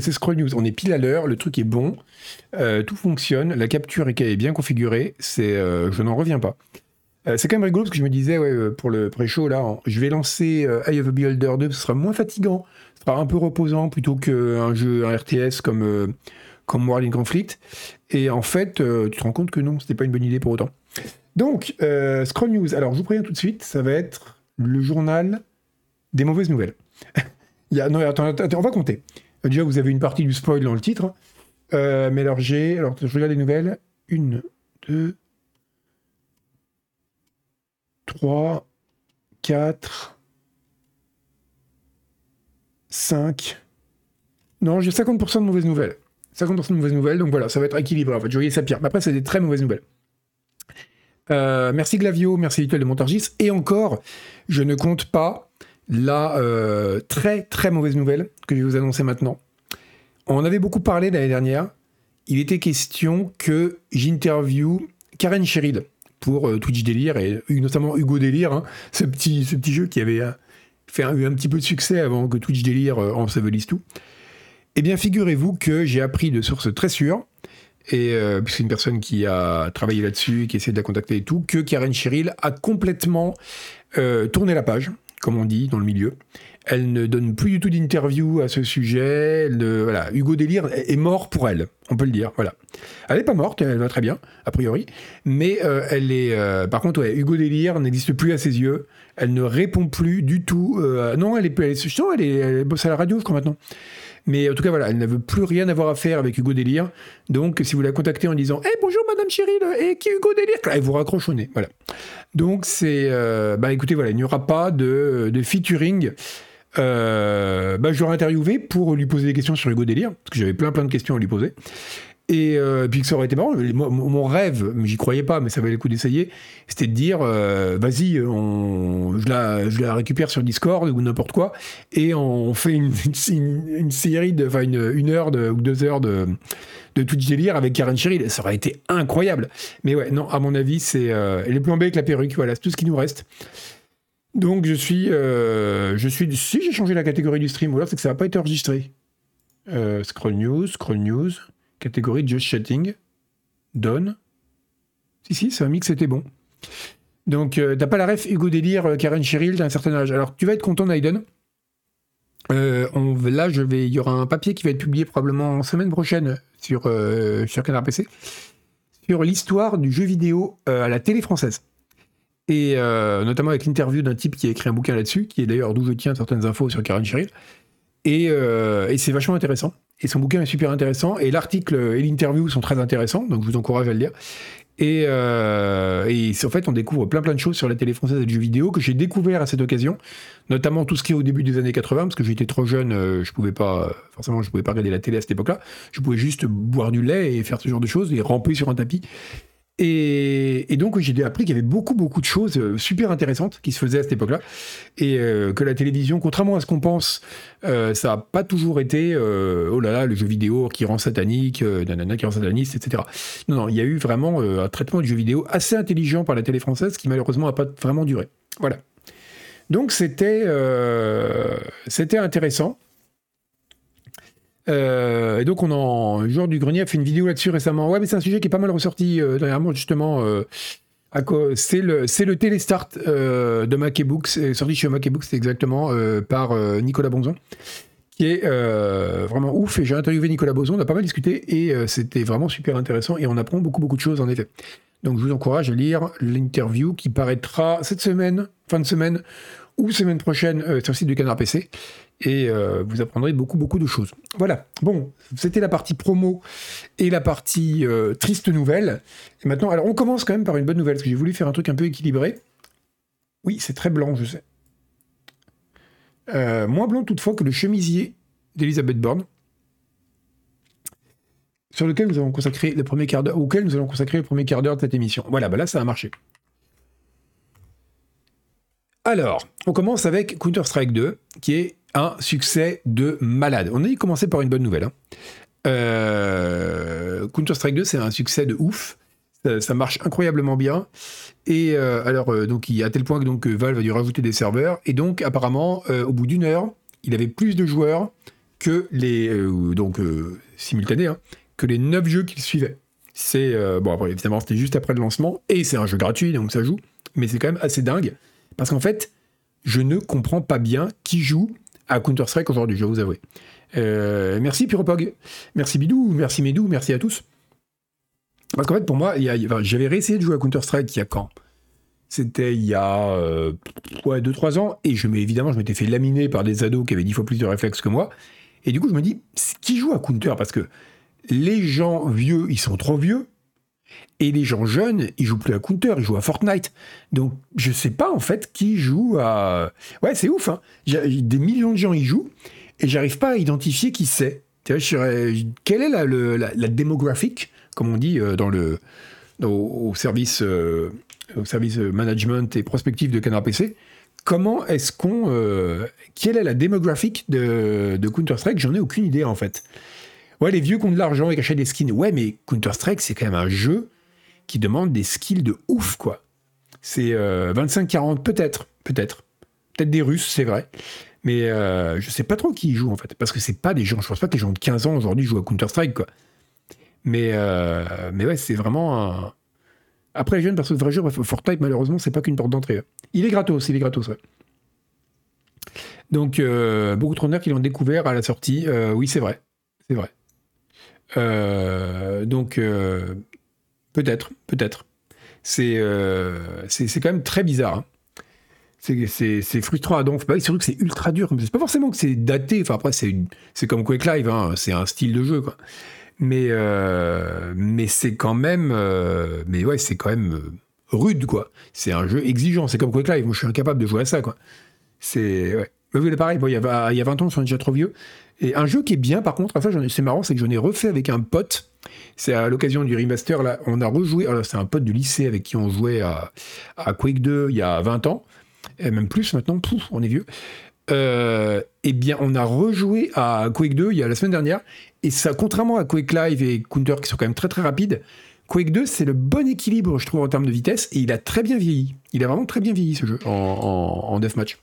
c'est Scroll News. On est pile à l'heure, le truc est bon, euh, tout fonctionne, la capture est bien configurée, c'est, euh, je n'en reviens pas. Euh, c'est quand même rigolo parce que je me disais, ouais, pour le pré-show, là, je vais lancer Eye of a Beholder 2, ce sera moins fatigant, ce sera un peu reposant plutôt qu'un jeu, un RTS comme, comme World in Conflict. Et en fait, tu te rends compte que non, c'était pas une bonne idée pour autant. Donc, Scroll News, alors je vous préviens tout de suite, ça va être le journal des mauvaises nouvelles. Il y a, non, attends, attends, on va compter. Déjà, vous avez une partie du spoil dans le titre. Euh, mais alors, j'ai. Alors, je regarde les nouvelles. Une, deux, trois, quatre, cinq. Non, j'ai 50% de mauvaises nouvelles. 50% de mauvaises nouvelles, donc voilà, ça va être équilibré. En fait, je voyais ça pire. Mais après, c'est des très mauvaises nouvelles. Euh, merci Glavio, merci Little de Montargis. Et encore, je ne compte pas la euh, très très mauvaise nouvelle que je vais vous annoncer maintenant. On avait beaucoup parlé l'année dernière. Il était question que j'interview Karen Cheryl pour euh, Twitch Délire et notamment Hugo Délire, hein, ce, petit, ce petit jeu qui avait euh, fait un, eu un petit peu de succès avant que Twitch Délire en s'avelisse tout. Eh bien, figurez-vous que j'ai appris de sources très sûres, et c'est une personne qui a travaillé là-dessus, qui essaie de la contacter et tout, que Karen Cheryl a complètement tourné la page comme on dit dans le milieu. Elle ne donne plus du tout d'interview à ce sujet. voilà, Hugo Délire est mort pour elle, on peut le dire. Voilà. Elle n'est pas morte, elle va très bien, a priori. Mais euh, elle est. Euh, par contre, Hugo Délire n'existe plus à ses yeux. Elle ne répond plus du tout. Euh, non, elle est, elle est, elle, est, elle bosse à la radio, je crois, maintenant. Mais en tout cas, voilà, elle ne plus rien avoir à faire avec Hugo Délire. Donc, si vous la contactez en disant Eh bonjour Madame Cheryl, et qui Hugo Délire? Elle vous raccroche au nez. Voilà. Donc, c'est. Euh, bah écoutez, voilà, il n'y aura pas de, de featuring. Euh, bah, je l'aurais interviewé pour lui poser des questions sur Hugo Délire, parce que j'avais plein plein de questions à lui poser. Et euh, puis que ça aurait été marrant. Mon, rêve, mais j'y croyais pas, mais ça valait le coup d'essayer, c'était de dire euh, vas-y, je, la, récupère sur Discord ou n'importe quoi, et on fait une, série, enfin une, une, heure de, ou deux heures de, de Twitch délire avec Karen Cheryl. Ça aurait été incroyable. Mais ouais, non, à mon avis, c'est euh, les plans avec la perruque, voilà, c'est tout ce qui nous reste. Donc je suis, euh, je suis, si j'ai changé la catégorie du stream, ou alors c'est que ça n'a pas été enregistré. scroll news, scroll news catégorie Just Chatting, Donne. Si, si, c'est un mix, c'était bon. Donc, euh, t'as pas la ref Hugo Délire, euh, Karen Cheryl d'un certain âge. Alors, tu vas être content, Naiden. Euh, là, je vais, il y aura un papier qui va être publié probablement semaine prochaine sur, sur Canard PC sur l'histoire du jeu vidéo à la télé française. Et notamment avec l'interview d'un type qui a écrit un bouquin là-dessus, qui est d'ailleurs d'où je tiens certaines infos sur Karen Cheryl. Et c'est vachement intéressant. Et son bouquin est super intéressant. Et l'article et l'interview sont très intéressants, donc je vous encourage à le lire. Et, euh, en fait, on découvre plein plein de choses sur la télé française et le jeu vidéo que j'ai découvert à cette occasion, notamment tout ce qui est au début des années 80, parce que j'étais trop jeune, euh, je pouvais pas, forcément, je pouvais pas regarder la télé à cette époque-là. Je pouvais juste boire du lait et faire ce genre de choses et ramper sur un tapis. Et, donc j'ai appris qu'il y avait beaucoup beaucoup de choses euh, super intéressantes qui se faisaient à cette époque-là, et euh, que la télévision, contrairement à ce qu'on pense, euh, ça n'a pas toujours été oh là là le jeu vidéo qui rend satanique, nanana qui rend sataniste, etc. Non non, il y a eu vraiment un traitement du jeu vidéo assez intelligent par la télé française qui malheureusement n'a pas vraiment duré. Voilà. Donc c'était c'était intéressant. Euh, et donc, on en, Joueur du Grenier a fait une vidéo là-dessus récemment. Ouais, mais c'est un sujet qui est pas mal ressorti euh, dernièrement, justement. Euh, c'est le, c'est le Télestart euh, de Mac Books, sorti chez Mac Books, c'est exactement, par Nicolas Bonzon, qui est vraiment ouf. Et j'ai interviewé Nicolas Bonzon, on a pas mal discuté, et c'était vraiment super intéressant, et on apprend beaucoup, beaucoup de choses, en effet. Donc, je vous encourage à lire l'interview qui paraîtra cette semaine, fin de semaine, ou semaine prochaine sur le site du Canard PC et euh, vous apprendrez beaucoup, beaucoup de choses. Voilà. Bon, c'était la partie promo et la partie euh, triste nouvelle. Maintenant, alors on commence quand même par une bonne nouvelle, parce que j'ai voulu faire un truc un peu équilibré. Oui, c'est très blanc, je sais. Euh, moins blanc toutefois que le chemisier d'Elisabeth Borne, sur lequel nous avons consacré le premier quart d'heure, auquel nous allons consacrer le premier quart d'heure de cette émission. Voilà, bah là ça a marché. Alors, on commence avec Counter-Strike 2, qui est un succès de malade. On a commencé par une bonne nouvelle. Hein. Euh, Counter-Strike 2, c'est un succès de ouf. Ça, marche incroyablement bien. Et euh, alors, euh, donc, il, à tel point que donc, Valve a dû rajouter des serveurs. Et donc, apparemment, au bout d'une heure, il avait plus de joueurs que les donc simultanés, hein, que les neuf jeux qu'il suivait. C'est bon après évidemment c'était juste après le lancement et c'est un jeu gratuit donc ça joue, mais c'est quand même assez dingue parce qu'en fait je ne comprends pas bien qui joue à Counter Strike aujourd'hui, je vous avouer. merci Pyropog, merci Bidou, merci Médou, merci à tous. Parce qu'en fait, pour moi, j'avais réessayé de jouer à Counter-Strike il y a quand? C'était il y a euh, 2-3 ans, et je évidemment, je m'étais fait laminer par des ados qui avaient 10 fois plus de réflexes que moi. Et du coup, je me dis, qui joue à Counter Parce que les gens vieux, ils sont trop vieux, et les gens jeunes, ils jouent plus à Counter, ils jouent à Fortnite. Donc, je sais pas en fait qui joue à. Ouais, c'est ouf, hein. Des millions de gens y jouent, et j'arrive pas à identifier qui c'est. Quelle est la, la démographique comme on dit euh, dans le, au, service, euh, au service management et prospectif de Canard PC, comment est-ce qu'on. Euh, quelle est la démographique de, Counter-Strike? J'en ai aucune idée en fait. Ouais, les vieux qui ont de l'argent et qui achètent des skins. Ouais, mais Counter-Strike, c'est quand même un jeu qui demande des skills de ouf, quoi. C'est 25-40, peut-être, peut-être. Peut-être des Russes, c'est vrai. Mais je sais pas trop qui y joue, en fait. Parce que c'est pas des gens, je pense pas que les gens de 15 ans aujourd'hui jouent à Counter-Strike, quoi. Mais, euh, mais ouais, c'est vraiment un. Après, les jeunes, parce que vrai jeu, Fortnite, malheureusement, c'est pas qu'une porte d'entrée. Il est gratos, il est gratos, ouais. Donc, euh, beaucoup de qui l'ont découvert à la sortie. Euh, oui, c'est vrai. C'est vrai. Donc, peut-être, peut-être. C'est c'est quand même très bizarre. Hein. C'est frustrant à donc. Bah, c'est que c'est ultra dur. C'est pas forcément que c'est daté. Enfin, après, c'est comme Quake Live. Hein. C'est un style de jeu, quoi mais euh, mais c'est quand même euh, mais ouais c'est quand même euh, rude quoi c'est un jeu exigeant c'est comme Quick Live moi je suis incapable de jouer à ça quoi c'est ouais mais vous pareil il y a y a 20 ans je suis déjà trop vieux et un jeu qui est bien par contre ça c'est marrant c'est que j'en ai refait avec un pote c'est à l'occasion du remaster là on a rejoué c'est un pote du lycée avec qui on jouait à, à Quake 2 il y a 20 ans et même plus maintenant pouf, on est vieux euh, eh bien, on a rejoué à Quake 2 il y a la semaine dernière, et ça, contrairement à Quake Live et Counter qui sont quand même très très rapides, Quake 2 c'est le bon équilibre, je trouve, en termes de vitesse, et il a très bien vieilli. Il a vraiment très bien vieilli ce jeu en, en, deathmatch.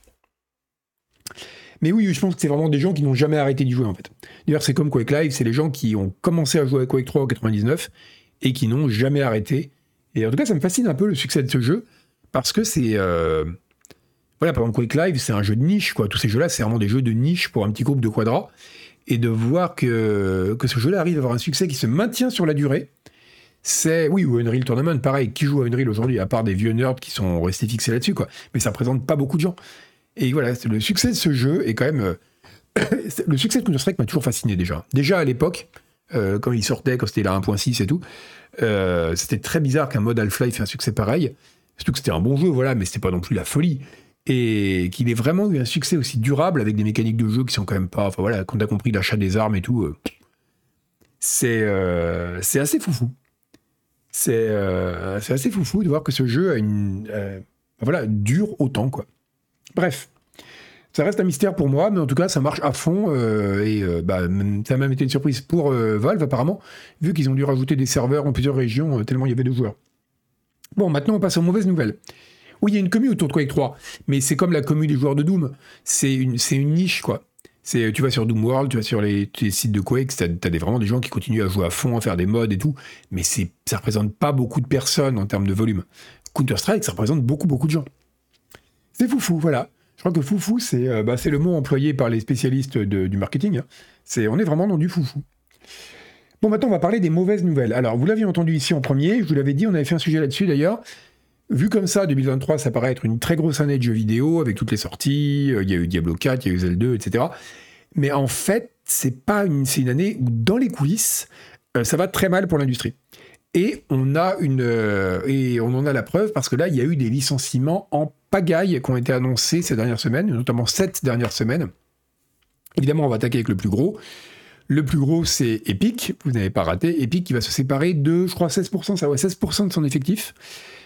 Mais oui, je pense que c'est vraiment des gens qui n'ont jamais arrêté d'y jouer en fait. D'ailleurs, c'est comme Quake Live, c'est les gens qui ont commencé à jouer à Quake 3 en 99 et qui n'ont jamais arrêté. Et en tout cas, ça me fascine un peu le succès de ce jeu parce que c'est euh, voilà, par exemple, Quake Live, c'est un jeu de niche, quoi. Tous ces jeux-là, c'est vraiment des jeux de niche pour un petit groupe de quadras. Et de voir que, ce jeu-là arrive à avoir un succès qui se maintient sur la durée, c'est. Oui, ou Unreal Tournament, pareil. Qui joue à Unreal aujourd'hui, à part des vieux nerds qui sont restés fixés là-dessus, quoi. Mais ça représente pas beaucoup de gens. Et voilà, le succès de ce jeu est quand même. Euh, le succès de Counter-Strike m'a toujours fasciné déjà. Déjà à l'époque, euh, quand il sortait, quand c'était là 1.6 et tout, euh, c'était très bizarre qu'un mode Half-Life ait un succès pareil. Surtout que c'était un bon jeu, voilà, mais c'était pas non plus la folie et qu'il ait vraiment eu un succès aussi durable avec des mécaniques de jeu qui sont quand même pas. Enfin voilà, quand t'as compris l'achat des armes et tout, c'est c'est assez foufou. C'est c'est assez foufou de voir que ce jeu a une voilà dure autant quoi. Bref. Ça reste un mystère pour moi, mais en tout cas, ça marche à fond. et bah, ça a même été une surprise pour Valve, apparemment, vu qu'ils ont dû rajouter des serveurs en plusieurs régions, tellement il y avait de joueurs. Bon, maintenant, on passe aux mauvaises nouvelles. Oui, il y a une commune autour de Quake 3, mais c'est comme la commune des joueurs de Doom. C'est une, niche, quoi. Tu vas sur Doom World, tu vas sur les, sites de Quake, tu as, vraiment des gens qui continuent à jouer à fond, à faire des mods et tout, mais ça représente pas beaucoup de personnes en termes de volume. Counter-Strike, ça représente beaucoup, beaucoup de gens. C'est foufou, voilà. Je crois que foufou, c'est, euh, bah, le mot employé par les spécialistes du marketing. Hein. C'est, on est vraiment dans du foufou. Bon, maintenant, on va parler des mauvaises nouvelles. Alors, vous l'aviez entendu ici en premier, je vous l'avais dit, on avait fait un sujet là-dessus d'ailleurs. Vu comme ça, 2023, ça paraît être une très grosse année de jeux vidéo avec toutes les sorties. Euh, il y a eu Diablo 4, il y a eu Zelda 2, etc. Mais en fait, c'est pas une, une année où dans les coulisses, euh, ça va très mal pour l'industrie. Et on euh, et on en a la preuve parce que là, il y a eu des licenciements en pagaille qui ont été annoncés ces dernières semaines, notamment cette dernière semaine. Évidemment, on va attaquer avec le plus gros. Le plus gros, c'est Epic. Vous n'avez pas raté. Epic qui va se séparer de, je crois, 16%, ça ouais, 16% de son effectif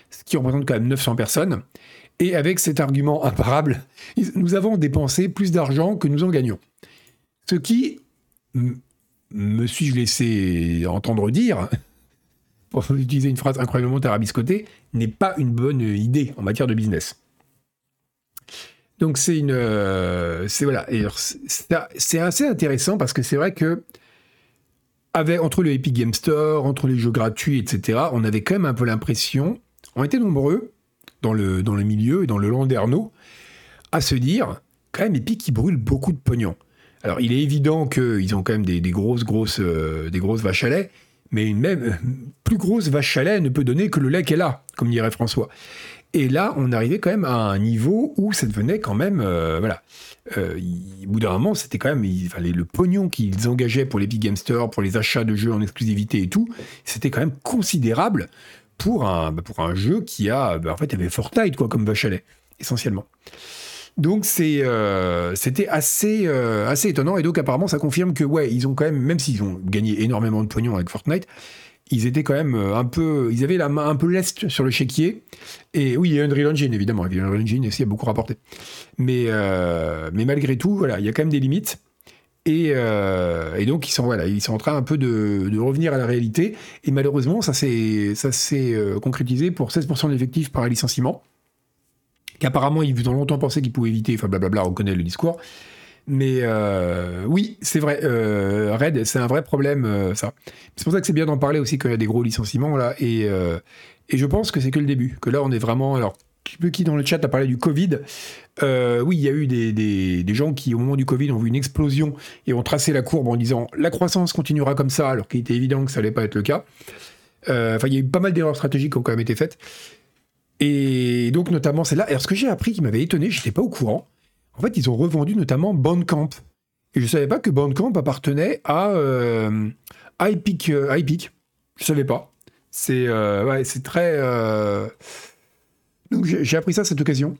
ce qui représente quand même 900 personnes. Et avec cet argument imparable, nous avons dépensé plus d'argent que nous en gagnons. Ce qui, me suis-je laissé entendre dire, pour utiliser une phrase incroyablement tarabiscotée, n'est pas une bonne idée en matière de business. Donc c'est une, c'est voilà, c'est assez intéressant parce que c'est vrai que entre le Epic Game Store, entre les jeux gratuits, etc., on avait quand même un peu l'impression, on était nombreux dans le, dans le milieu et dans le Landerneau, à se dire, quand même, Epic, qui brûle beaucoup de pognon. Alors, il est évident qu'ils ont quand même des, grosses, grosses, euh, des grosses vaches à lait, mais une même euh, plus grosse vache à lait ne peut donner que le lait qu'elle a, comme dirait François. Et là, on arrivait quand même à un niveau où ça devenait quand même, euh, voilà. au bout d'un moment, c'était quand même, il fallait le pognon qu'ils engageaient pour les Big Game pour les achats de jeux en exclusivité et tout, c'était quand même considérable pour un, bah, pour un jeu qui a, bah, en fait, avait Fortnite quoi, comme lait, essentiellement. Donc c'est, euh, c'était assez, euh, assez étonnant et donc apparemment ça confirme que ouais ils ont quand même même s'ils ont gagné énormément de pognon avec Fortnite, ils étaient quand même euh, un peu, ils avaient la main un peu leste sur le chéquier et oui il y a Unreal Engine évidemment, Unreal Engine aussi a beaucoup rapporté, mais mais malgré tout voilà il y a quand même des limites. Et, et, donc ils sont voilà, ils sont en train un peu de, de revenir à la réalité. Et malheureusement, ça s'est concrétisé pour 16% de l'effectif par licenciement qu'apparemment ils ont longtemps pensé qu'ils pouvaient éviter, enfin blablabla, on connaît le discours. Mais euh, oui, c'est vrai, euh, Red, c'est un vrai problème, euh, ça. C'est pour ça que c'est bien d'en parler aussi quand il y a des gros licenciements, là. Et, et je pense que c'est que le début, que là on est vraiment. Alors, qui dans le chat a parlé du Covid. oui, il y a eu des, des, gens qui, au moment du Covid, ont vu une explosion et ont tracé la courbe en disant la croissance continuera comme ça, alors qu'il était évident que ça allait pas être le cas. Enfin, il y a eu pas mal d'erreurs stratégiques qui ont quand même été faites. Et donc, notamment, c'est là. Alors, ce que j'ai appris qui m'avait étonné, je n'étais pas au courant. En fait, ils ont revendu notamment Bandcamp. Et je ne savais pas que Bandcamp appartenait à, euh, Epic, euh. Je ne savais pas. C'est euh, très. Euh, donc, j'ai appris ça à cette occasion.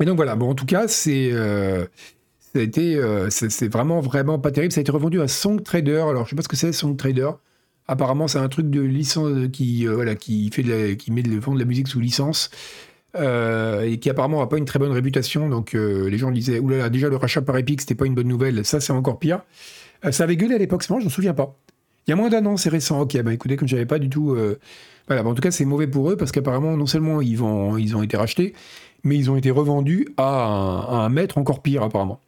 Et donc, voilà. Bon, en tout cas, c'est. c'est vraiment, vraiment pas terrible. Ça a été revendu à Song Trader. Alors, je sais pas ce que c'est, Song Trader. Apparemment, c'est un truc de licence qui, voilà, qui, fait de qui met fond de la musique sous licence. Euh, et qui apparemment n'a pas une très bonne réputation. Donc euh, les gens disaient, oulala, déjà le rachat par Epic, c'était pas une bonne nouvelle. Ça, c'est encore pire. ça avait gueulé à l'époque, je ne me souviens pas. Il y a moins d'un an, c'est récent. Ok, bah écoutez, comme j'avais pas du tout. Voilà, en tout cas, c'est mauvais pour eux parce qu'apparemment, non seulement ils, vont, ils ont été rachetés, mais ils ont été revendus à un, maître encore pire, apparemment.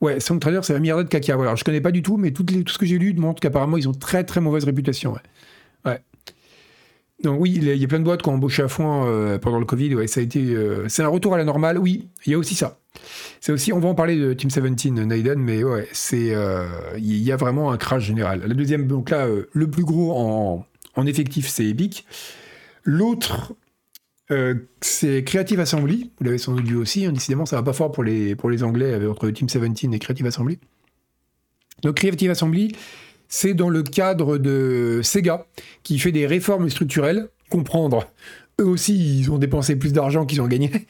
Ouais, Trader, c'est un milliard de caca. Voilà. je connais pas du tout, mais tout, tout ce que j'ai lu montre qu'apparemment, ils ont très très mauvaise réputation. Donc oui, il y a plein de boîtes qui ont embauché à fond euh, pendant le Covid. Ouais, ça a été, euh, c'est un retour à la normale. Oui, il y a aussi ça. C'est aussi, on va en parler de Team 17, Naiden, mais ouais, c'est, euh, il y a vraiment un crash général. La deuxième, donc là, le plus gros en, effectif, c'est Epic. L'autre, euh, c'est Creative Assembly, vous l'avez sans doute vu aussi, hein, décidément ça va pas fort pour les, pour les Anglais entre Team 17 et Creative Assembly. Donc Creative Assembly, c'est dans le cadre de Sega, qui fait des réformes structurelles, comprendre, eux aussi ils ont dépensé plus d'argent qu'ils ont gagné.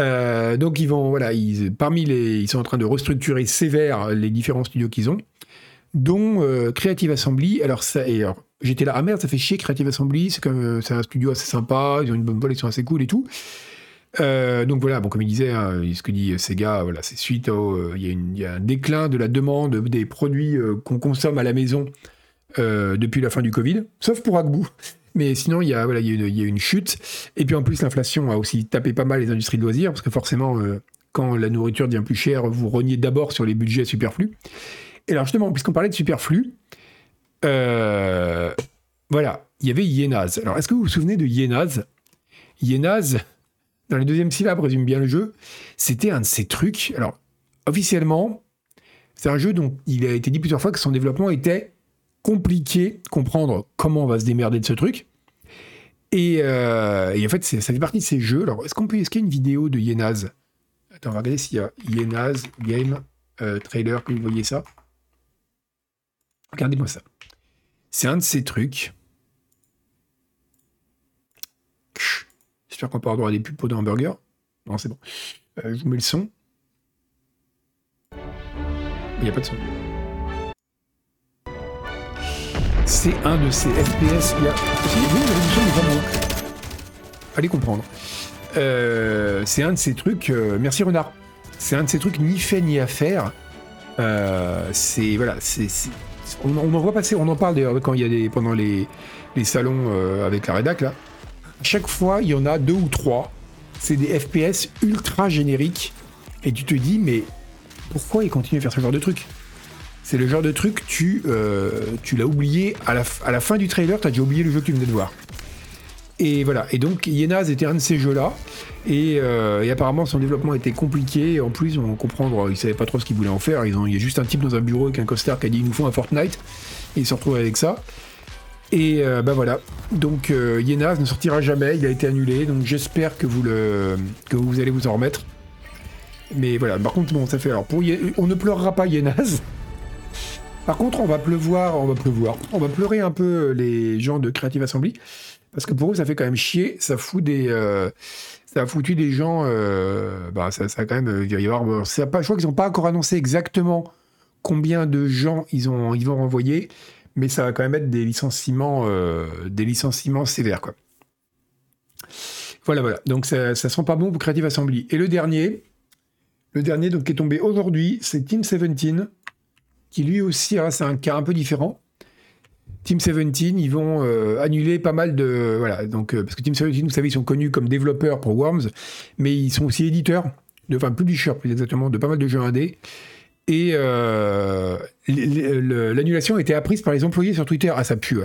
Euh, donc ils vont, voilà, ils, parmi les, ils sont en train de restructurer sévère les différents studios qu'ils ont, dont euh, Creative Assembly. Alors ça, j'étais là, ah merde, ça fait chier Creative Assembly, c'est comme c'est un studio assez sympa, ils ont une bonne sont assez cool et tout. Euh, donc voilà, bon, comme il disait, hein, ce que dit Sega, voilà, c'est suite au. Euh, il y, a un déclin de la demande des produits qu'on consomme à la maison depuis la fin du Covid, sauf pour Agbu. Mais sinon, il y, a, voilà, il, y une, chute. Et puis en plus, l'inflation a aussi tapé pas mal les industries de loisirs, parce que forcément, quand la nourriture devient plus chère, vous reniez d'abord sur les budgets superflus. Et alors justement, puisqu'on parlait de superflu, euh, voilà, il y avait Yenaz. Alors, est-ce que vous vous souvenez de Yenaz? Yenaz, dans les deuxième syllabe, résume bien le jeu. C'était un de ces trucs. Alors, officiellement, c'est un jeu dont il a été dit plusieurs fois que son développement était compliqué, comprendre comment on va se démerder de ce truc. Et, euh, en fait, ça fait partie de ces jeux. Alors, est-ce qu'on peut, est-ce qu'il y a une vidéo de Yenaz? Attends, on va regarder s'il y a Yenaz Game euh, Trailer, que vous voyez ça. Regardez-moi ça. C'est un de ces trucs. J'espère qu'on peut droit à des pubs pour des. Non, c'est bon. Euh, je vous mets le son. Il n'y a pas de son. C'est un de ces FPS. Il a. Allez comprendre. Euh, c'est un de ces trucs. Euh, merci Renard. C'est un de ces trucs ni fait ni à faire. c'est voilà, c'est on, en voit passer, on en parle d'ailleurs quand il y a des, pendant les, salons euh, avec la rédac là. Chaque fois, il y en a deux ou trois. c'est des FPS ultra génériques. Et tu te dis, mais pourquoi ils continuent à faire ce genre de truc? C'est le genre de truc, tu, euh, tu l'as oublié à la, à la fin du trailer, tu as déjà oublié le jeu que tu venais de voir. Et voilà, et donc Yenaz était un de ces jeux-là, et, euh, apparemment son développement était compliqué, en plus on comprend, ils savaient pas trop ce qu'ils voulaient en faire, ils ont, il y a juste un type dans un bureau avec un coaster qui a dit il nous faut un Fortnite, et ils se retrouvent avec ça. Et ben bah voilà, donc euh, Yenaz ne sortira jamais, il a été annulé, donc j'espère que vous le que vous allez vous en remettre. Mais voilà, par contre bon ça fait alors pour on ne pleurera pas Yenaz. Par contre on va pleuvoir, on va pleuvoir, on va pleurer un peu les gens de Creative Assembly. Parce que pour eux, ça fait quand même chier, ça fout des. Euh, ça des gens. Euh, bah, ça, ça, a quand même. Euh, il pas, je crois qu'ils n'ont pas encore annoncé exactement combien de gens ils, ont, ils vont renvoyer, mais ça va quand même être des licenciements, des licenciements sévères, quoi. Voilà, voilà. Donc ça, ne sent pas bon pour Creative Assembly. Et le dernier, le dernier donc qui est tombé aujourd'hui, c'est Team 17, qui lui aussi, hein, c'est un cas un peu différent. Team 17, ils vont euh, annuler pas mal de. Voilà, donc, euh, parce que Team 17, vous savez, ils sont connus comme développeurs pour Worms, mais ils sont aussi éditeurs, de, enfin, publishers plus exactement, de pas mal de jeux indés. Et euh, l'annulation a été apprise par les employés sur Twitter. Ah, ça pue.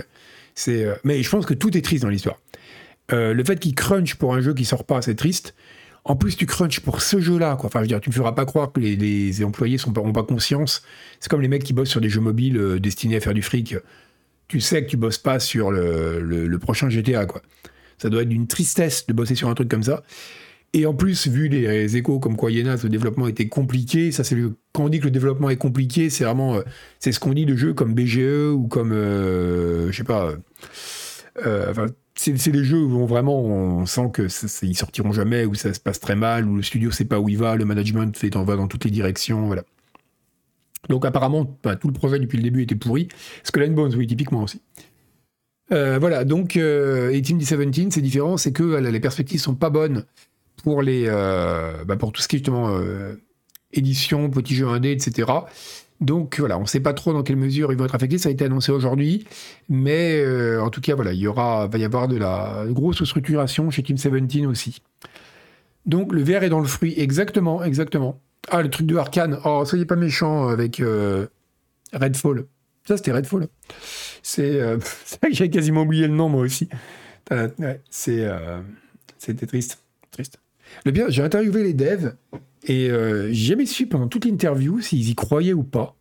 C'est, mais je pense que tout est triste dans l'histoire. le fait qu'ils crunch pour un jeu qui sort pas, c'est triste. En plus, tu crunch pour ce jeu-là, quoi. Enfin, je veux dire, tu me feras pas croire que les, employés sont pas, conscience. C'est comme les mecs qui bossent sur des jeux mobiles destinés à faire du fric tu sais que tu bosses pas sur le, prochain GTA, quoi. Ça doit être d'une tristesse de bosser sur un truc comme ça. Et en plus, vu les échos comme quoi Yenas, le développement était compliqué, ça c'est le, quand on dit que le développement est compliqué, c'est vraiment, euh, c'est ce qu'on dit de jeux comme BGE ou comme, euh, je sais pas, euh, enfin, c'est, les jeux où vraiment on sent que ils sortiront jamais, où ça se passe très mal, où le studio sait pas où il va, le management fait en va dans toutes les directions, voilà. Donc apparemment, bah, tout le projet depuis le début était pourri. Skull Bones, oui, typiquement aussi. Voilà, donc, et Team D17, c'est différent, c'est que les perspectives sont pas bonnes pour, les, bah, pour tout ce qui est justement édition, petits jeux indés, etc. Donc voilà, on ne sait pas trop dans quelle mesure ils vont être affectés, ça a été annoncé aujourd'hui, mais en tout cas, voilà, il y aura, va y avoir de la grosse structuration chez Team 17 aussi. Donc le verre est dans le fruit, exactement, exactement. Ah, le truc de Arkane. Oh, soyez pas méchant avec euh, Redfall. Ça, c'était Redfall. C'est euh, vrai que j'ai quasiment oublié le nom, moi aussi. c'est, euh, c'était triste. triste. Le bien, j'ai interviewé les devs et j'ai jamais su pendant toute l'interview s'ils y croyaient ou pas.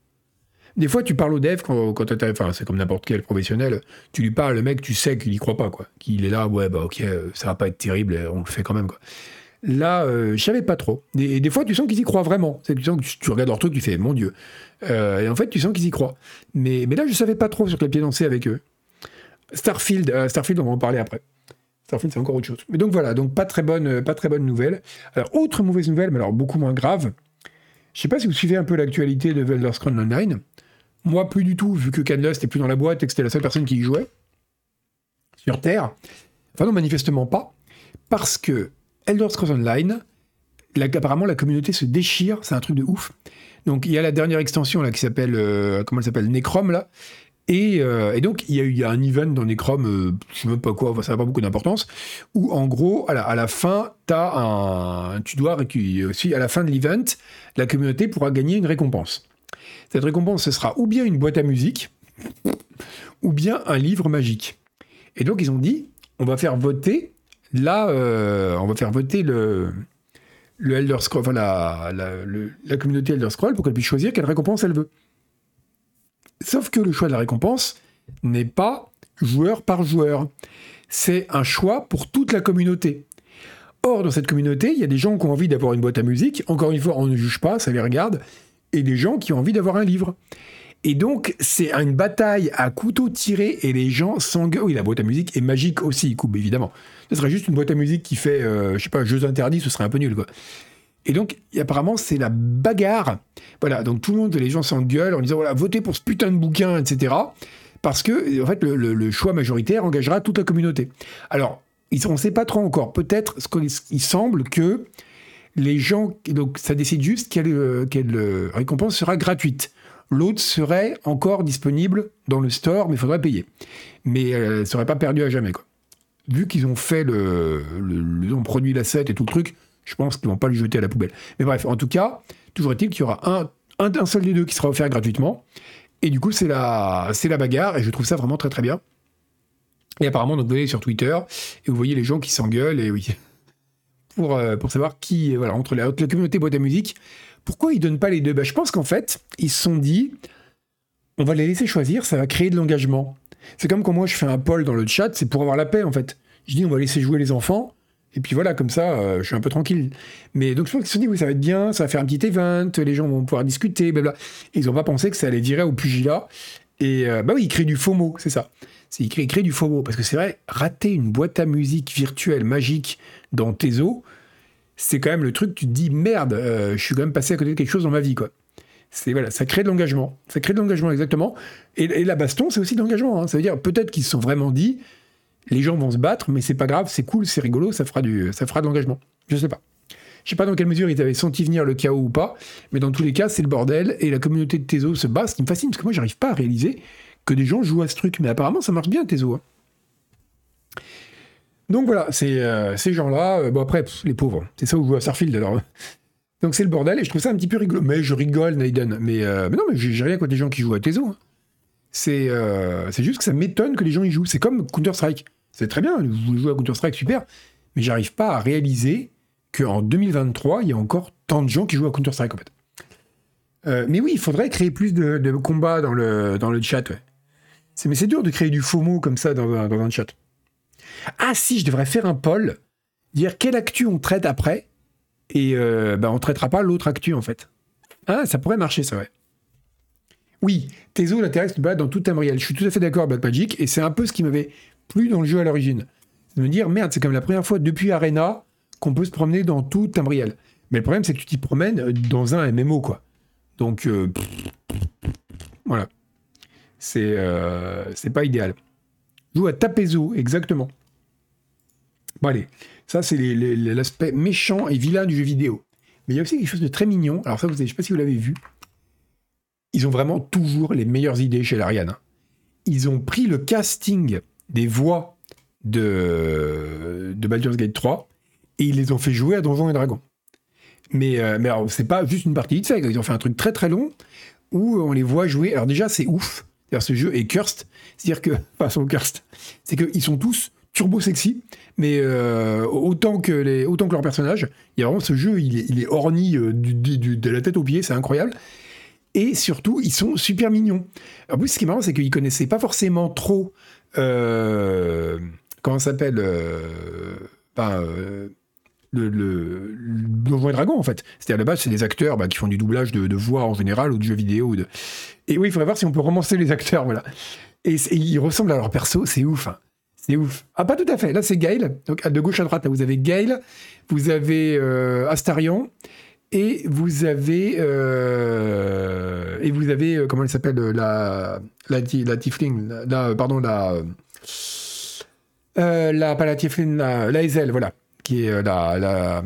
Des fois, tu parles aux devs quand, quand enfin, c'est comme n'importe quel professionnel. Tu lui parles, le mec, tu sais qu'il y croit pas, quoi. Qu'il est là, ouais, bah ok, ça va pas être terrible, on le fait quand même, quoi. Là, euh, je savais pas trop. Et, des fois, tu sens qu'ils y croient vraiment. Tu sens que tu, regardes leur truc, tu fais, mon Dieu. Euh, et en fait, tu sens qu'ils y croient. Mais, mais là, je savais pas trop sur quel pied danser avec eux. Starfield, euh, Starfield, on va en parler après. Starfield, c'est encore autre chose. Mais donc voilà, donc pas très bonne, pas très bonne nouvelle. Alors, autre mauvaise nouvelle, mais alors beaucoup moins grave. Je sais pas si vous suivez un peu l'actualité de Elder Scrolls Online. Moi, plus du tout, vu que Canlos n'était plus dans la boîte et que c'était la seule personne qui y jouait. Sur Terre. Enfin, non, manifestement pas. Parce que Elder Scrolls Online, apparemment la communauté se déchire, c'est un truc de ouf. Donc il y a la dernière extension qui s'appelle euh, elle s'appelle? Necrom là. Et, euh, donc, il y, a un event dans Necrom, euh, je ne sais même pas quoi, ça n'a pas beaucoup d'importance, où en gros, à la, fin, tu dois aussi à la fin de l'event, la communauté pourra gagner une récompense. Cette récompense, ce sera ou bien une boîte à musique, ou bien un livre magique. Et donc, ils ont dit, on va faire voter Là, euh, on va faire voter le Elder Scroll, enfin la, la, communauté Elder Scroll pour qu'elle puisse choisir quelle récompense elle veut. Sauf que le choix de la récompense n'est pas joueur par joueur. C'est un choix pour toute la communauté. Or, dans cette communauté, il y a des gens qui ont envie d'avoir une boîte à musique. Encore une fois, on ne juge pas, ça les regarde. Et des gens qui ont envie d'avoir un livre. Et donc, c'est une bataille à couteau tiré et les gens s'engueulent. Oui, la boîte à musique est magique aussi, coupe, évidemment. Ce serait juste une boîte à musique qui fait, euh, je sais pas, jeux interdits, ce serait un peu nul, quoi. Et donc, apparemment, c'est la bagarre. Voilà, donc tout le monde, les gens s'engueulent en disant, voilà, votez pour ce putain de bouquin, etc. Parce que, en fait, le, choix majoritaire engagera toute la communauté. Alors, on ne sait pas trop encore. Peut-être, il semble que les gens, donc ça décide juste quelle, euh, euh, récompense sera gratuite. L'autre serait encore disponible dans le store, mais il faudrait payer. Mais elle ne serait pas perdue à jamais. Quoi. vu qu'ils ont fait le, le, ils ont produit l'asset et tout le truc, je pense qu'ils vont pas le jeter à la poubelle. Mais bref, en tout cas, toujours est-il qu'il y aura un, un, seul des deux qui sera offert gratuitement. Et du coup, c'est la, c'est la bagarre, et je trouve ça vraiment très très bien. Et apparemment, donc, vous allez sur Twitter, et vous voyez les gens qui s'engueulent, et oui, pour, euh, pour savoir qui, voilà, entre la, la communauté boîte à musique, pourquoi ils donnent pas les deux? Bah, Je pense qu'en fait, ils se sont dit, on va les laisser choisir, ça va créer de l'engagement. C'est comme quand moi je fais un poll dans le chat, c'est pour avoir la paix en fait. Je dis on va laisser jouer les enfants, et puis voilà, comme ça, euh, je suis un peu tranquille. Mais donc je pense qu'ils se sont dit oui, ça va être bien, ça va faire un petit event, les gens vont pouvoir discuter, blabla. ils n'ont pas pensé que ça allait virer au pugilat. Et euh, bah oui, ils créent du FOMO, c'est ça. C'est ils créent, du FOMO, parce que c'est vrai, rater une boîte à musique virtuelle magique dans tes eaux, c'est quand même le truc, tu te dis merde, euh, je suis quand même passé à côté de quelque chose dans ma vie, quoi. C'est voilà, ça crée de l'engagement, ça crée de l'engagement exactement. Et, la baston, c'est aussi de l'engagement. Hein. Ça veut dire peut-être qu'ils se sont vraiment dit, les gens vont se battre, mais c'est pas grave, c'est cool, c'est rigolo, ça fera du, ça fera de l'engagement. Je sais pas. Je sais pas dans quelle mesure ils avaient senti venir le chaos ou pas, mais dans tous les cas, c'est le bordel et la communauté de Tezo se bat. Ce qui me fascine, parce que moi, j'arrive pas à réaliser que des gens jouent à ce truc, mais apparemment, ça marche bien, Tezo. Hein. Donc voilà, euh, ces gens-là, euh, bon après, les pauvres, c'est ça où joue à Starfield alors. Donc c'est le bordel et je trouve ça un petit peu rigolo. Mais je rigole, Naiden. Mais, euh, mais non, mais j'ai rien contre les gens qui jouent à Tezo. Hein. C'est juste que ça m'étonne que les gens y jouent. C'est comme Counter-Strike. C'est très bien, vous jouez à Counter-Strike, super. Mais j'arrive pas à réaliser qu'en 2023, il y a encore tant de gens qui jouent à Counter-Strike en fait. mais oui, il faudrait créer plus de, combats dans le, chat. Ouais. Mais c'est dur de créer du FOMO comme ça dans, un chat. Ah si, je devrais faire un poll, dire quelle actu on traite après, et euh, ben, on traitera pas l'autre actu en fait. Ah, ça pourrait marcher ça, ouais. Oui, Tezo, l'intérêt, se dans tout Tamriel. Je suis tout à fait d'accord avec Magic, et c'est un peu ce qui m'avait plu dans le jeu à l'origine. De me dire, merde, c'est comme la première fois depuis Arena qu'on peut se promener dans tout Tamriel. Mais le problème, c'est que tu t'y promènes dans un MMO, quoi. Donc, euh, voilà. C'est euh, c'est pas idéal. Joue à Tapezo, exactement. Bon allez, ça c'est l'aspect méchant et vilain du jeu vidéo. Mais il y a aussi quelque chose de très mignon. Alors ça, je ne sais pas si vous l'avez vu. Ils ont vraiment toujours les meilleures idées chez l'Ariane. Hein. Ils ont pris le casting des voix de, de Baldur's Gate 3 et ils les ont fait jouer à Donjons et Dragons. Mais, euh, mais c'est pas juste une partie de ça. Ils ont fait un truc très très long où on les voit jouer. Alors déjà, c'est ouf. ce jeu est cursed. C'est-à-dire que, enfin, son cursed. C'est qu'ils sont tous turbo sexy, mais euh, autant, que les, autant que leur personnage. Il y a vraiment ce jeu, il est, il est orni euh, de la tête aux pieds, c'est incroyable. Et surtout, ils sont super mignons. En plus, ce qui est marrant, c'est qu'ils connaissaient pas forcément trop. Euh, comment s'appelle ben, le, le, le Dragon, en fait. C'est-à-dire, à la base, c'est des acteurs bah, qui font du doublage de, voix en général ou de jeux vidéo. De... Et oui, il faudrait voir si on peut romancer les acteurs, voilà. Et, ils ressemblent à leur perso, c'est ouf. Hein. C'est ouf. Ah, pas tout à fait. Là, c'est Gail. Donc, de gauche à droite, vous avez Gail, vous avez euh, Astarion, et vous avez. Euh, et vous avez. Euh, comment elle s'appelle la, la, la Tifling. La, pardon, la. la, pas la Tifling, la, la voilà. Qui est la. La,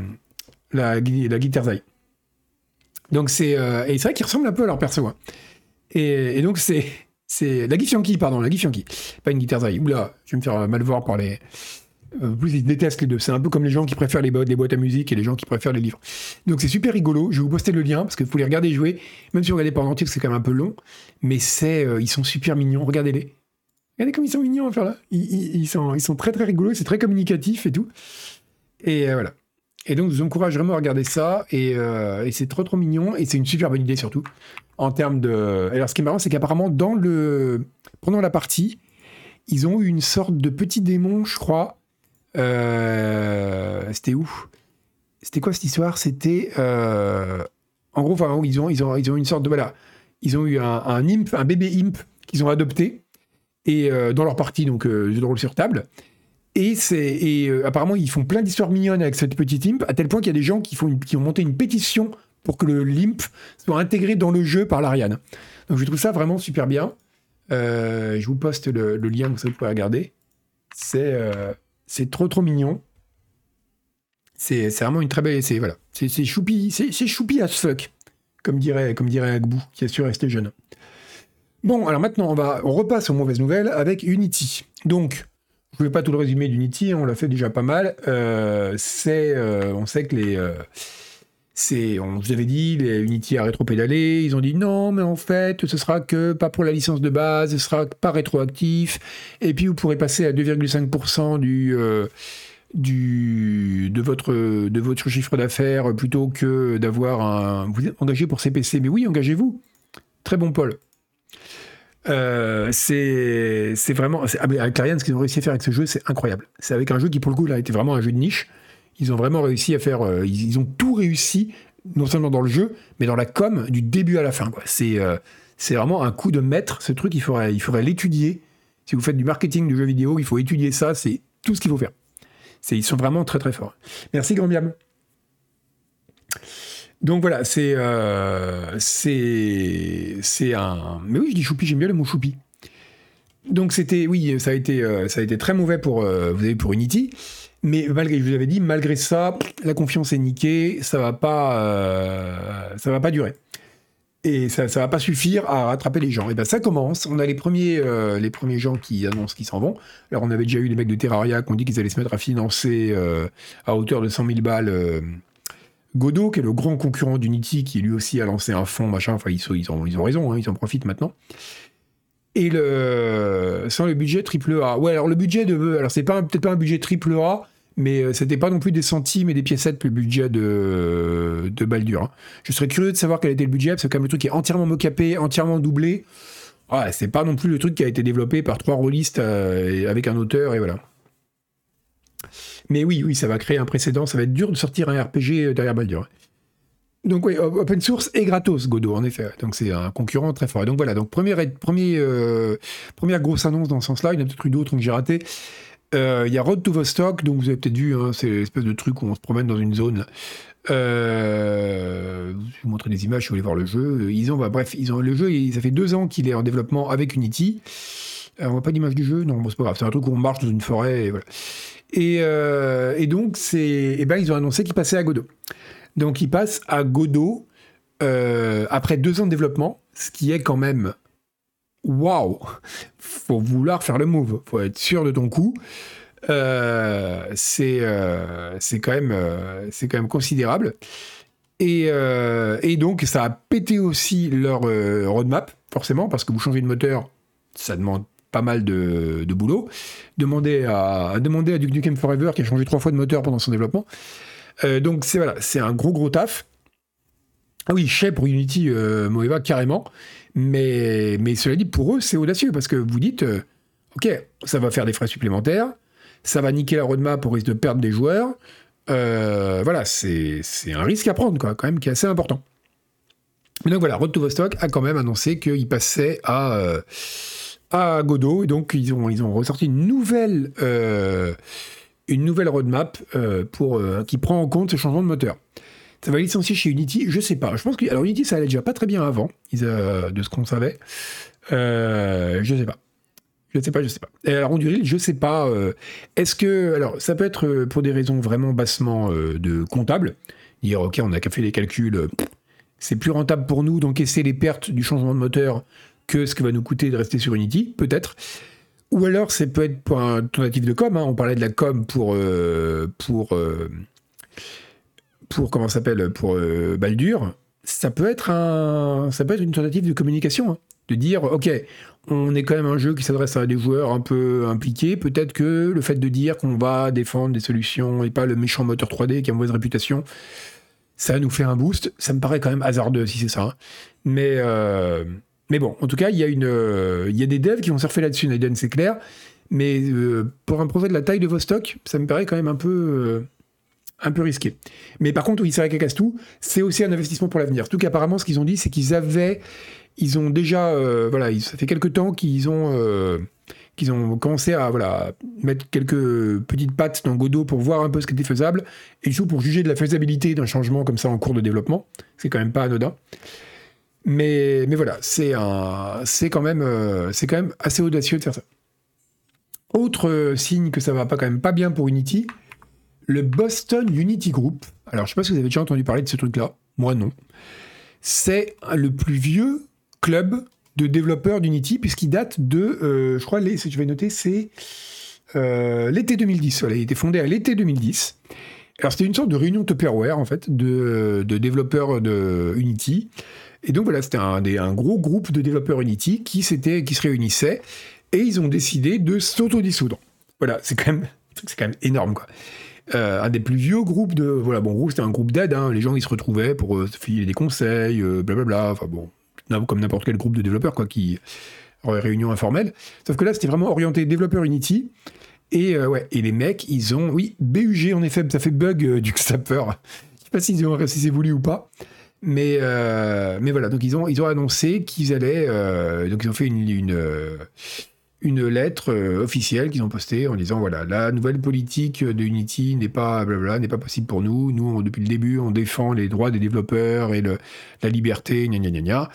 la, la. Donc, c'est. et c'est vrai qu'ils ressemblent un peu à leur perso. Hein. Et, donc, c'est. C'est la Yankee, pardon, la Yankee. Pas une guitare Oula, je vais me faire mal voir par les. Euh, plus ils détestent les deux. C'est un peu comme les gens qui préfèrent les les boîtes à musique et les gens qui préfèrent les livres. Donc c'est super rigolo. Je vais vous poster le lien parce que vous les regarder jouer. Même si vous regardez pas en entier, c'est quand même un peu long. Mais c'est, euh, ils sont super mignons. Regardez-les. Regardez comme ils sont mignons à faire là. Ils, sont, ils sont très très rigolos. C'est très communicatif et tout. Et euh, voilà. Et donc, je vous encourage vraiment à regarder ça. Et, et c'est trop trop mignon. Et c'est une super bonne idée surtout en termes de. Alors, ce qui est marrant, c'est qu'apparemment, dans le... pendant la partie, ils ont eu une sorte de petit démon, je crois. Euh, c'était où? C'était quoi cette histoire? C'était. Euh, en gros, ils ont, ils, ont, une sorte de. Voilà. Ils ont eu un, imp, un bébé imp qu'ils ont adopté. Et euh, dans leur partie, donc, jeu de rôle sur table. Et, apparemment, ils font plein d'histoires mignonnes avec cette petite imp, à tel point qu'il y a des gens qui, font qui ont monté une pétition pour que le limp soit intégré dans le jeu par l'Ariane. Donc je trouve ça vraiment super bien. Euh, je vous poste le, lien, vous pouvez regarder. C'est euh, c'est trop trop mignon. C'est vraiment une très belle. C'est voilà, c'est choupi, c'est choupi as fuck, comme dirait comme dirait Agbou, qui est sûr resté jeune. Bon, alors maintenant on va repasse aux mauvaises nouvelles avec Unity. Donc je ne vais pas tout le résumer d'Unity, hein, on l'a fait déjà pas mal. c'est, on sait que les on vous avait dit, les Unity a rétro-pédalé, ils ont dit non, mais en fait, ce sera que pas pour la licence de base, ce sera pas rétroactif, et puis vous pourrez passer à 2,5% du, euh, du, de, votre, de votre chiffre d'affaires plutôt que d'avoir un. Vous êtes engagé pour CPC, mais oui, engagez-vous. Très bon, Paul. Euh, c'est vraiment. Ah, avec Ariane, ce qu'ils ont réussi à faire avec ce jeu, c'est incroyable. C'est avec un jeu qui, pour le coup, là, était vraiment un jeu de niche. Ils ont vraiment réussi à faire. Euh, ils, ont tout réussi, non seulement dans le jeu, mais dans la com, du début à la fin. C'est euh, c'est vraiment un coup de maître. Ce truc, il faudrait il faudrait l'étudier. Si vous faites du marketing du jeu vidéo, il faut étudier ça. C'est tout ce qu'il faut faire. Ils sont vraiment très très forts. Merci Grand Donc voilà, c'est euh, c'est un. Mais oui, je dis choupi, j'aime bien le mot choupi. Donc c'était, oui, ça a été ça a été très mauvais pour vous avez pour Unity. Mais malgré, je vous avais dit, malgré ça, la confiance est niquée, ça va pas, euh, ça va pas durer. Et ça, ça va pas suffire à rattraper les gens. Et ben ça commence. On a les premiers, euh, les premiers gens qui annoncent qu'ils s'en vont. Alors on avait déjà eu les mecs de Terraria qui ont dit qu'ils allaient se mettre à financer euh, à hauteur de 100 000 balles. Godot, qui est le grand concurrent d'Unity, qui lui aussi a lancé un fonds, machin. Enfin, ils, ont, ils ont raison, hein, ils en profitent maintenant. Et le, sans le budget triple A. Ouais, alors le budget de, alors c'est peut-être pas un budget triple A, mais euh, c'était pas non plus des centimes et des piécettes le budget de, de Baldur. Hein. Je serais curieux de savoir quel était le budget, parce que comme le truc est entièrement mocapé, entièrement doublé, ouais, c'est pas non plus le truc qui a été développé par trois rôlistes euh, avec un auteur, et voilà. Mais oui, oui, ça va créer un précédent, ça va être dur de sortir un RPG derrière Baldur. Donc oui, open source et gratos, Godot, en effet. Donc c'est un concurrent très fort. donc voilà, donc première, euh, première grosse annonce dans ce sens-là, il y en a peut-être eu d'autres que j'ai raté. Euh, il y a Road to Vostok, donc vous avez peut-être vu, hein, c'est l'espèce de truc où on se promène dans une zone. Euh, je vais vous montrer des images si vous voulez voir le jeu. Ils ont, bref, ils ont le jeu, ça fait deux ans qu'il est en développement avec Unity. Euh, on voit pas d'image du jeu, non, bon, c'est pas grave, c'est un truc où on marche dans une forêt et donc eh ben ils ont annoncé qu'ils passaient à Godot. Donc ils passent à Godot après deux ans de développement, ce qui est quand même waouh, faut vouloir faire le move, faut être sûr de ton coup. Euh, euh, c'est quand même euh, c'est quand même considérable. Et, donc ça a pété aussi leur roadmap, forcément, parce que vous changez de moteur, ça demande pas mal de, boulot. Demandez à, demander à Duke Nukem Forever qui a changé trois fois de moteur pendant son développement. donc c'est voilà, c'est un gros gros taf. Oui, chez pour Unity Moeva carrément. Mais, cela dit, pour eux, c'est audacieux parce que vous dites, euh, ok, ça va faire des frais supplémentaires, ça va niquer la roadmap pour risque de perdre des joueurs. Euh, voilà, c'est un risque à prendre, quoi, quand même, qui est assez important. Donc voilà, Road to Vostok a quand même annoncé qu'il passait à, euh, Godot, et donc ils ont, ressorti une nouvelle, roadmap qui prend en compte ce changement de moteur. Ça va licencier chez Unity Je sais pas. Je pense que. Alors, Unity, ça allait déjà pas très bien avant, euh, de ce qu'on savait. Euh, je sais pas. Je sais pas, je sais pas. Et alors, Onduril, je sais pas. Euh, est-ce que. Alors, ça peut être pour des raisons vraiment bassement de comptable. Dire, OK, on a qu'à faire les calculs. c'est plus rentable pour nous d'encaisser les pertes du changement de moteur que ce que va nous coûter de rester sur Unity, peut-être. Ou alors, c'est peut être pour un tentative de com. Hein. On parlait de la com pour. pour pour comment s'appelle pour euh, Baldur, ça peut être une tentative de communication, hein. de dire ok, on est quand même un jeu qui s'adresse à des joueurs un peu impliqués. Peut-être que le fait de dire qu'on va défendre des solutions et pas le méchant moteur 3D qui a mauvaise réputation, ça nous fait un boost. Ça me paraît quand même hasardeux si c'est ça. Hein. Mais euh, mais bon, en tout cas, il y a une, il y a des devs qui vont surfer là-dessus. Naiden, c'est clair. Mais euh, pour un projet de la taille de Vostok, ça me paraît quand même un peu un peu risqué. Mais par contre, oui, c'est vrai qu'à tout, c'est aussi un investissement pour l'avenir. Surtout qu'apparemment, ce qu'ils ont dit, c'est qu'ils avaient, ils ont déjà, euh, voilà, ça fait quelques temps qu'ils ont, euh, qu'ils ont commencé à, voilà, mettre quelques petites pattes dans Godot pour voir un peu ce qui était faisable, et surtout pour juger de la faisabilité d'un changement comme ça en cours de développement. C'est quand même pas anodin. Mais, mais voilà, c'est quand même, euh, quand même assez audacieux de faire ça. Autre signe que ça va pas quand même pas bien pour Unity, le Boston Unity Group. Alors, je sais pas si vous avez déjà entendu parler de ce truc-là. Moi, non. C'est le plus vieux club de développeurs d'Unity, puisqu'il date de, euh, je crois, les, je vais noter, c'est l'été 2010. il a été fondé à l'été 2010. Alors c'était une sorte de réunion Tupperware en fait de, développeurs de Unity. Et donc voilà, c'était un, gros groupe de développeurs Unity qui, qui se réunissaient et ils ont décidé de s'autodissoudre. Voilà, c'est quand même, quand même énorme quoi. Euh, un des plus vieux groupes de voilà bon gros c'était un groupe d'aide hein. les gens ils se retrouvaient pour euh, filer des conseils euh, blablabla. Enfin bon comme n'importe quel groupe de développeurs quoi qui réunion informelle. Sauf que là c'était vraiment orienté développeur Unity. Et ouais et les mecs ils ont oui BUG en effet ça fait bug du Xapper. Je sais pas s'ils ont si c'est voulu ou pas. Mais mais voilà donc ils ont ils ont annoncé qu'ils allaient donc ils ont fait une, une une lettre euh, officielle qu'ils ont postée en disant voilà la nouvelle politique de Unity n'est pas n'est pas possible pour nous. Nous depuis le début on défend les droits des développeurs et le, la liberté gna gna gna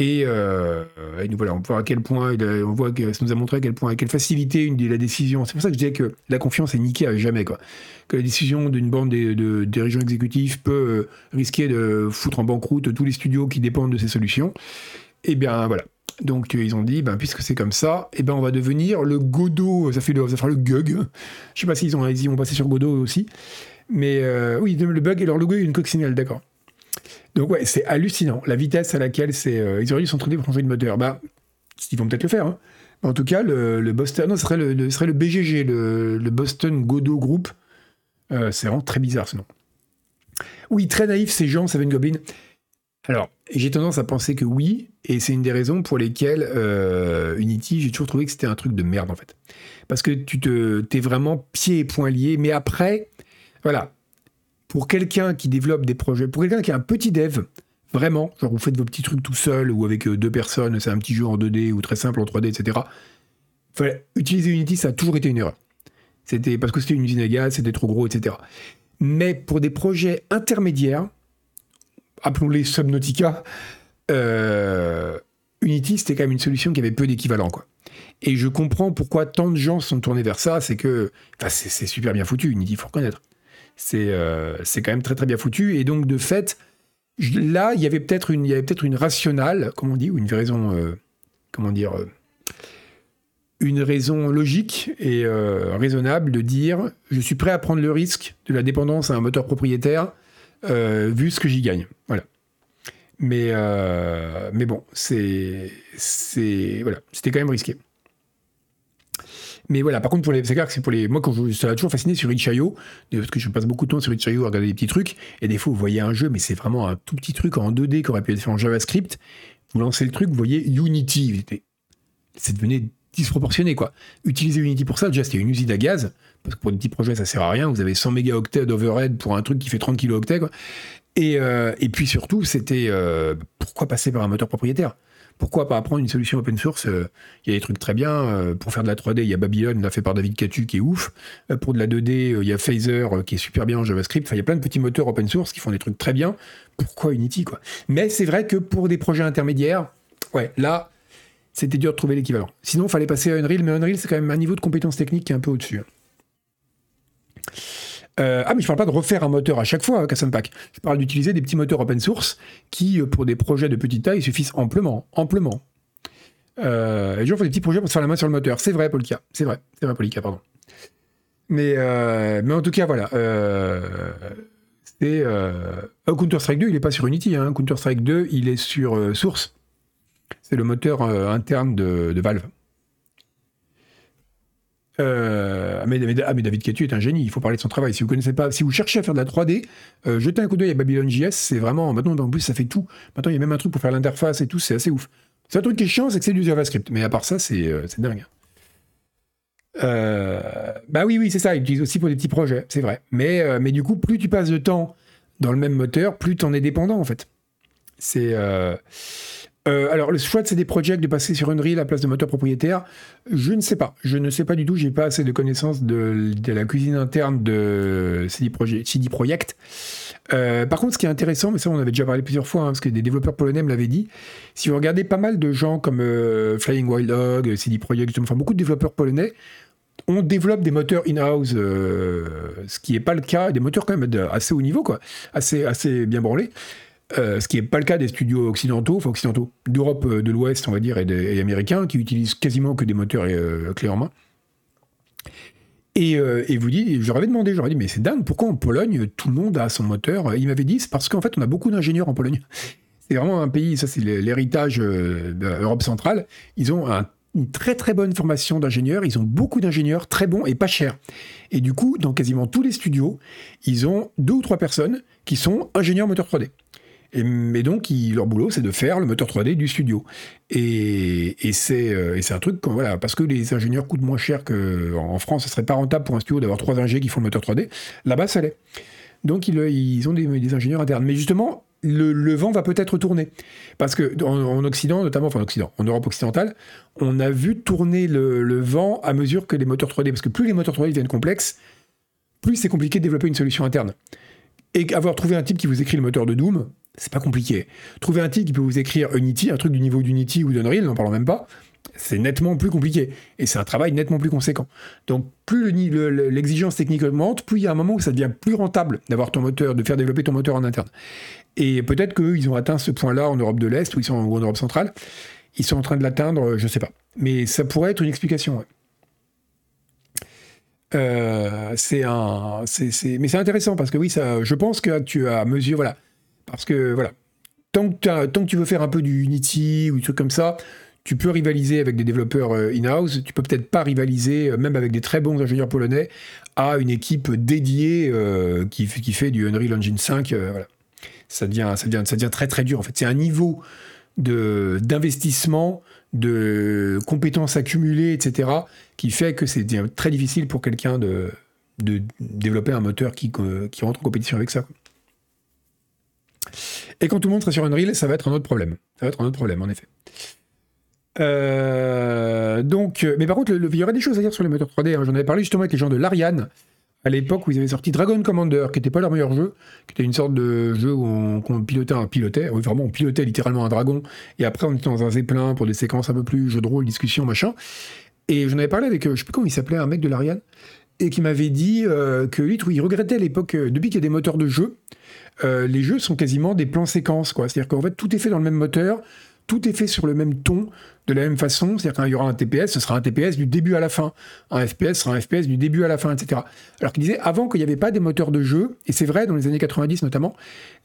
euh, et nous voilà on voit à quel point on voit que ça nous a montré à quel point à quelle facilité une, la décision. C'est pour ça que je disais que la confiance est niquée à jamais quoi. Que la décision d'une bande de, de dirigeants exécutifs peut euh, risquer de foutre en banqueroute tous les studios qui dépendent de ces solutions. Et eh bien voilà, donc euh, ils ont dit, ben, puisque c'est comme ça, eh ben, on va devenir le Godot, ça, fait le, ça fera le GUG. Je sais pas s'ils ils ont passé sur Godot aussi. Mais euh, oui, le bug et leur logo est une coccinelle, d'accord. Donc ouais, c'est hallucinant, la vitesse à laquelle c'est... Euh, ils auraient dû s'entraîner pour changer de moteur. Bah, ils vont peut-être le faire. Hein. En tout cas, le, Boston... Non, ce serait le, serait le BGG, le, Boston Godot Group. c'est vraiment très bizarre ce nom. Oui, très naïf ces gens, Seven Goblin. Alors, j'ai tendance à penser que oui, et c'est une des raisons pour lesquelles euh, Unity, j'ai toujours trouvé que c'était un truc de merde en fait. Parce que tu te, t'es vraiment pieds et poings liés, mais après, voilà, pour quelqu'un qui développe des projets, pour quelqu'un qui a un petit dev, vraiment, genre vous faites vos petits trucs tout seul ou avec euh, deux personnes, c'est un petit jeu en 2D ou très simple en 3D, etc. utiliser Unity, ça a toujours été une erreur. C'était parce que c'était une usine à gaz, c'était trop gros, etc. Mais pour des projets intermédiaires, appelons-les Subnautica, euh, Unity, c'était quand même une solution qui avait peu d'équivalent. Et je comprends pourquoi tant de gens sont tournés vers ça, c'est que c'est super bien foutu, Unity, il faut reconnaître. Euh, c'est quand même très très bien foutu, et donc de fait, là, il y avait peut-être une, peut une rationale, comme on dit, ou une raison, euh, comment dire, une raison logique et raisonnable de dire, je suis prêt à prendre le risque de la dépendance à un moteur propriétaire vu ce que j'y gagne. Voilà. Mais, euh, mais bon, c'est, voilà, c'était quand même risqué. Mais voilà, par contre, pour les, c'est clair que c'est pour les. Moi, quand je, ça m'a toujours fasciné sur Itch.io, parce que je passe beaucoup de temps sur Itch.io à regarder des petits trucs, et des fois, vous voyez un jeu, mais c'est vraiment un tout petit truc en 2D qui aurait pu être fait en JavaScript. Vous lancez le truc, vous voyez Unity. C'est devenu disproportionné, quoi. Utiliser Unity pour ça, déjà, c'était une usine à gaz, parce que pour des petits projets, ça sert à rien. Vous avez 100 mégaoctets d'overhead pour un truc qui fait 30 kilooctets, quoi. Et, euh, et puis surtout, c'était euh, pourquoi passer par un moteur propriétaire? Pourquoi pas apprendre une solution open source euh, Il y a des trucs très bien. pour faire de la 3D, il y a Babylon, là fait par David Catu, qui est ouf. pour de la 2D, il y a Phaser, qui est super bien en JavaScript. Enfin, il y a plein de petits moteurs open source qui font des trucs très bien. Pourquoi Unity, quoi? Mais c'est vrai que pour des projets intermédiaires, ouais, là, c'était dur de trouver l'équivalent. Sinon, il fallait passer à Unreal, mais Unreal, c'est quand même un niveau de compétence technique qui est un peu au-dessus. Euh, ah, mais je parle pas de refaire un moteur à chaque fois, hein, Pack. Je parle d'utiliser des petits moteurs open source qui, euh, pour des projets de petite taille, suffisent amplement. amplement. Et je fais des petits projets pour se faire la main sur le moteur. C'est vrai, Polka. C'est vrai. C'est vrai, Polka, pardon. Mais, euh, mais en tout cas, voilà. c'est Counter-Strike 2, il n'est pas sur Unity. Hein. Counter-Strike 2, il est sur Source. C'est le moteur interne de Valve. Euh, ah, mais, David Ketu est un génie, il faut parler de son travail. Si vous connaissez pas, si vous cherchez à faire de la 3D, euh, jetez un coup d'œil à Babylon JS, c'est vraiment, maintenant en plus ça fait tout. Maintenant il y a même un truc pour faire l'interface et tout, c'est assez ouf. C'est un truc qui est chiant, c'est que c'est du JavaScript, mais à part ça, c'est euh, dingue. bah oui, oui, c'est ça, il utilise aussi pour des petits projets, c'est vrai. Mais, mais du coup, plus tu passes de temps dans le même moteur, plus tu en es dépendant en fait. C'est. Euh, alors, le choix de CD Projekt de passer sur Unreal à la place de moteur propriétaire, je ne sais pas. Je ne sais pas du tout. J'ai pas assez de connaissances de, la cuisine interne de CD, Projekt. Euh, par contre, ce qui est intéressant, mais ça on avait déjà parlé plusieurs fois, hein, parce que des développeurs polonais me l'avaient dit, si vous regardez pas mal de gens comme euh, Flying Wild Dog, CD Projekt, enfin beaucoup de développeurs polonais, on développe des moteurs in-house, ce qui n'est pas le cas, des moteurs quand même assez haut niveau, quoi, assez, assez bien branlés. Euh, ce qui n'est pas le cas des studios occidentaux, enfin occidentaux, d'Europe euh, de l'Ouest, on va dire, et, américains, qui utilisent quasiment que des moteurs euh, clés en main. Et, et vous dit, j'aurais demandé, j'aurais dit, mais c'est dingue, pourquoi en Pologne, tout le monde a son moteur? Il m'avait dit, c'est parce qu'en fait, on a beaucoup d'ingénieurs en Pologne. C'est vraiment un pays, ça c'est l'héritage de l'Europe centrale. Ils ont une très très bonne formation d'ingénieurs, ils ont beaucoup d'ingénieurs très bons et pas chers. Et du coup, dans quasiment tous les studios, ils ont deux ou trois personnes qui sont ingénieurs moteur 3D. Mais donc, leur boulot, c'est de faire le moteur 3D du studio. Et, et c'est euh, un truc, parce que les ingénieurs coûtent moins cher qu'en France, ce serait pas rentable pour un studio d'avoir trois ingénieurs qui font le moteur 3D. Là-bas, ça l'est. Donc, ils, ont des, ingénieurs internes. Mais justement, le, vent va peut-être tourner. Parce que en, Occident, notamment, enfin en Occident, en Europe occidentale, on a vu tourner le, vent à mesure que les moteurs 3D, parce que plus les moteurs 3D deviennent complexes, plus c'est compliqué de développer une solution interne. Et avoir trouvé un type qui vous écrit le moteur de Doom, c'est pas compliqué. Trouver un type qui peut vous écrire Unity, un truc du niveau d'Unity ou d'Unreal, n'en parlons même pas, c'est nettement plus compliqué. Et c'est un travail nettement plus conséquent. Donc, plus l'exigence technique augmente, plus il y a un moment où ça devient plus rentable d'avoir ton moteur, de faire développer ton moteur en interne. Et peut-être qu'eux, ils ont atteint ce point-là en Europe de l'Est ou, ils sont, en Europe centrale. Ils sont en train de l'atteindre, je sais pas. Mais ça pourrait être une explication. Euh, c'est un, mais c'est intéressant parce que oui, ça, je pense que tu as mesure, voilà, parce que voilà, tant que, tu veux faire un peu du Unity ou des trucs comme ça, tu peux rivaliser avec des développeurs euh, in-house, tu peux peut-être pas rivaliser, euh, même avec des très bons ingénieurs polonais, à une équipe dédiée qui, qui, fait du Unreal Engine 5. voilà. Ça devient, très très dur. En fait, c'est un niveau d'investissement, de, compétences accumulées, etc., qui fait que c'est très difficile pour quelqu'un de, de développer un moteur qui rentre en compétition avec ça. Et quand tout le monde sera sur Unreal, ça va être un autre problème. Ça va être un autre problème, en effet. Euh, donc, mais par contre, il y aurait des choses à dire sur les moteurs 3D. Hein. J'en avais parlé justement avec les gens de l'Ariane, à l'époque où ils avaient sorti Dragon Commander, qui n'était pas leur meilleur jeu, qui était une sorte de jeu où on, pilotait un pilotait, vraiment on pilotait littéralement un dragon, et après on était dans un zeppelin pour des séquences un peu plus jeu de rôle, discussion, machin. Et j'en avais parlé avec, euh, je sais plus comment il s'appelait, un mec de l'Ariane, et qui m'avait dit euh, que lui, il regrettait à l'époque, euh, depuis qu'il y a des moteurs de jeu, les jeux sont quasiment des plans séquences. C'est-à-dire qu'en fait, tout est fait dans le même moteur, tout est fait sur le même ton, de la même façon. C'est-à-dire qu'il y aura un TPS, ce sera un TPS du début à la fin. Un FPS sera un FPS du début à la fin, etc. Alors qu'il disait, avant qu'il n'y avait pas des moteurs de jeu, et c'est vrai, dans les années 90 notamment,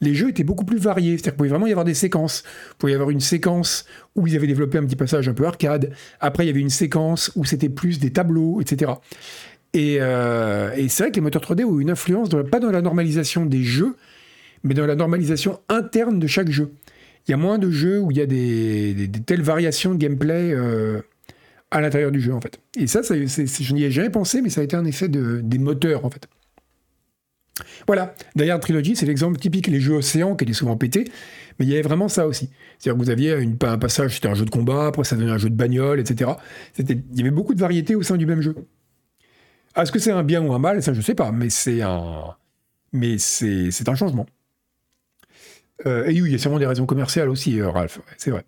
les jeux étaient beaucoup plus variés. C'est-à-dire qu'il pouvait vraiment y avoir des séquences. Il pouvait y avoir une séquence où ils avaient développé un petit passage un peu arcade. Après, il y avait une séquence où c'était plus des tableaux, etc. Euh, et, c'est vrai que les moteurs 3D ont une influence, pas dans la normalisation des jeux, mais dans la normalisation interne de chaque jeu il y a moins de jeux où il y a des, telles variations de gameplay euh, à l'intérieur du jeu, en fait. Et ça, je n'y ai jamais pensé, mais ça a été un effet de, des moteurs, en fait. Voilà, derrière Trilogy, c'est l'exemple typique, les jeux Océan, qui étaient souvent pétés, mais il y avait vraiment ça aussi. C'est-à-dire que vous aviez un passage, c'était un jeu de combat, après ça devenait un jeu de bagnole, etc. Il y avait beaucoup de variétés au sein du même jeu. Est-ce que c'est un bien ou un mal? Ça, je sais pas, mais c'est un, mais c'est un changement. Euh, et oui, il y a sûrement des raisons commerciales aussi, euh, Ralph, c'est vrai.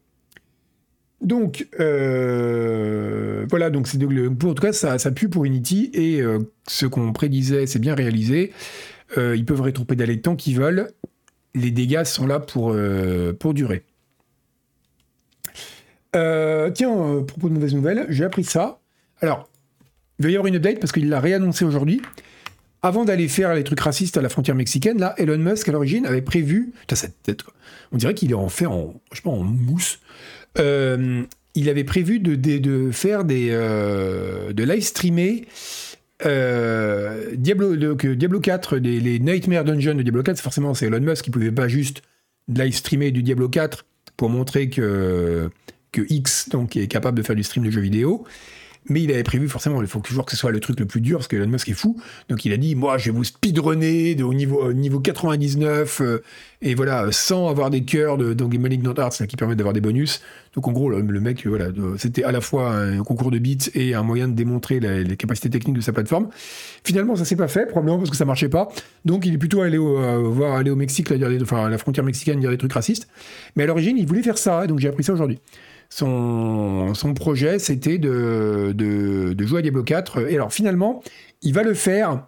Donc, euh, voilà, donc c'est en tout cas, ça, ça pue pour Unity, et ce qu'on prédisait, c'est bien réalisé. ils peuvent rétro-pédaler tant qu'ils veulent. Les dégâts sont là pour, pour durer. tiens, propos de mauvaises nouvelles, j'ai appris ça. Alors, il va y avoir une update parce qu'il l'a réannoncé aujourd'hui avant d'aller faire les trucs racistes à la frontière mexicaine, là, Elon Musk, à l'origine, avait prévu. On dirait qu'il est en fait en, mousse. Euh, il avait prévu de, faire des. Euh, de live streamer. Euh, Diablo, Diablo 4, les Nightmare Dungeon de Diablo 4, forcément, c'est Elon Musk qui pouvait pas juste live streamer du Diablo 4 pour montrer que, que X est capable de faire du stream de jeux vidéo mais il avait prévu forcément, il faut toujours que ce soit le truc le plus dur, parce que Elon Musk est fou, donc il a dit, moi je vais vous speedrunner au niveau, niveau 99, euh, et voilà, sans avoir des cœurs de, donc des Malignant Arts qui permettent d'avoir des bonus. Donc en gros, le, mec, voilà, c'était à la fois un concours de bits et un moyen de démontrer les capacités techniques de sa plateforme. Finalement, ça s'est pas fait, probablement parce que ça marchait pas, donc il est plutôt allé au, euh, voir, aller au Mexique, là, à la frontière mexicaine, dire des trucs racistes, mais à l'origine, il voulait faire ça, donc j'ai appris ça aujourd'hui son, son projet, c'était de, de, jouer à Diablo 4. Et alors, finalement, il va le faire.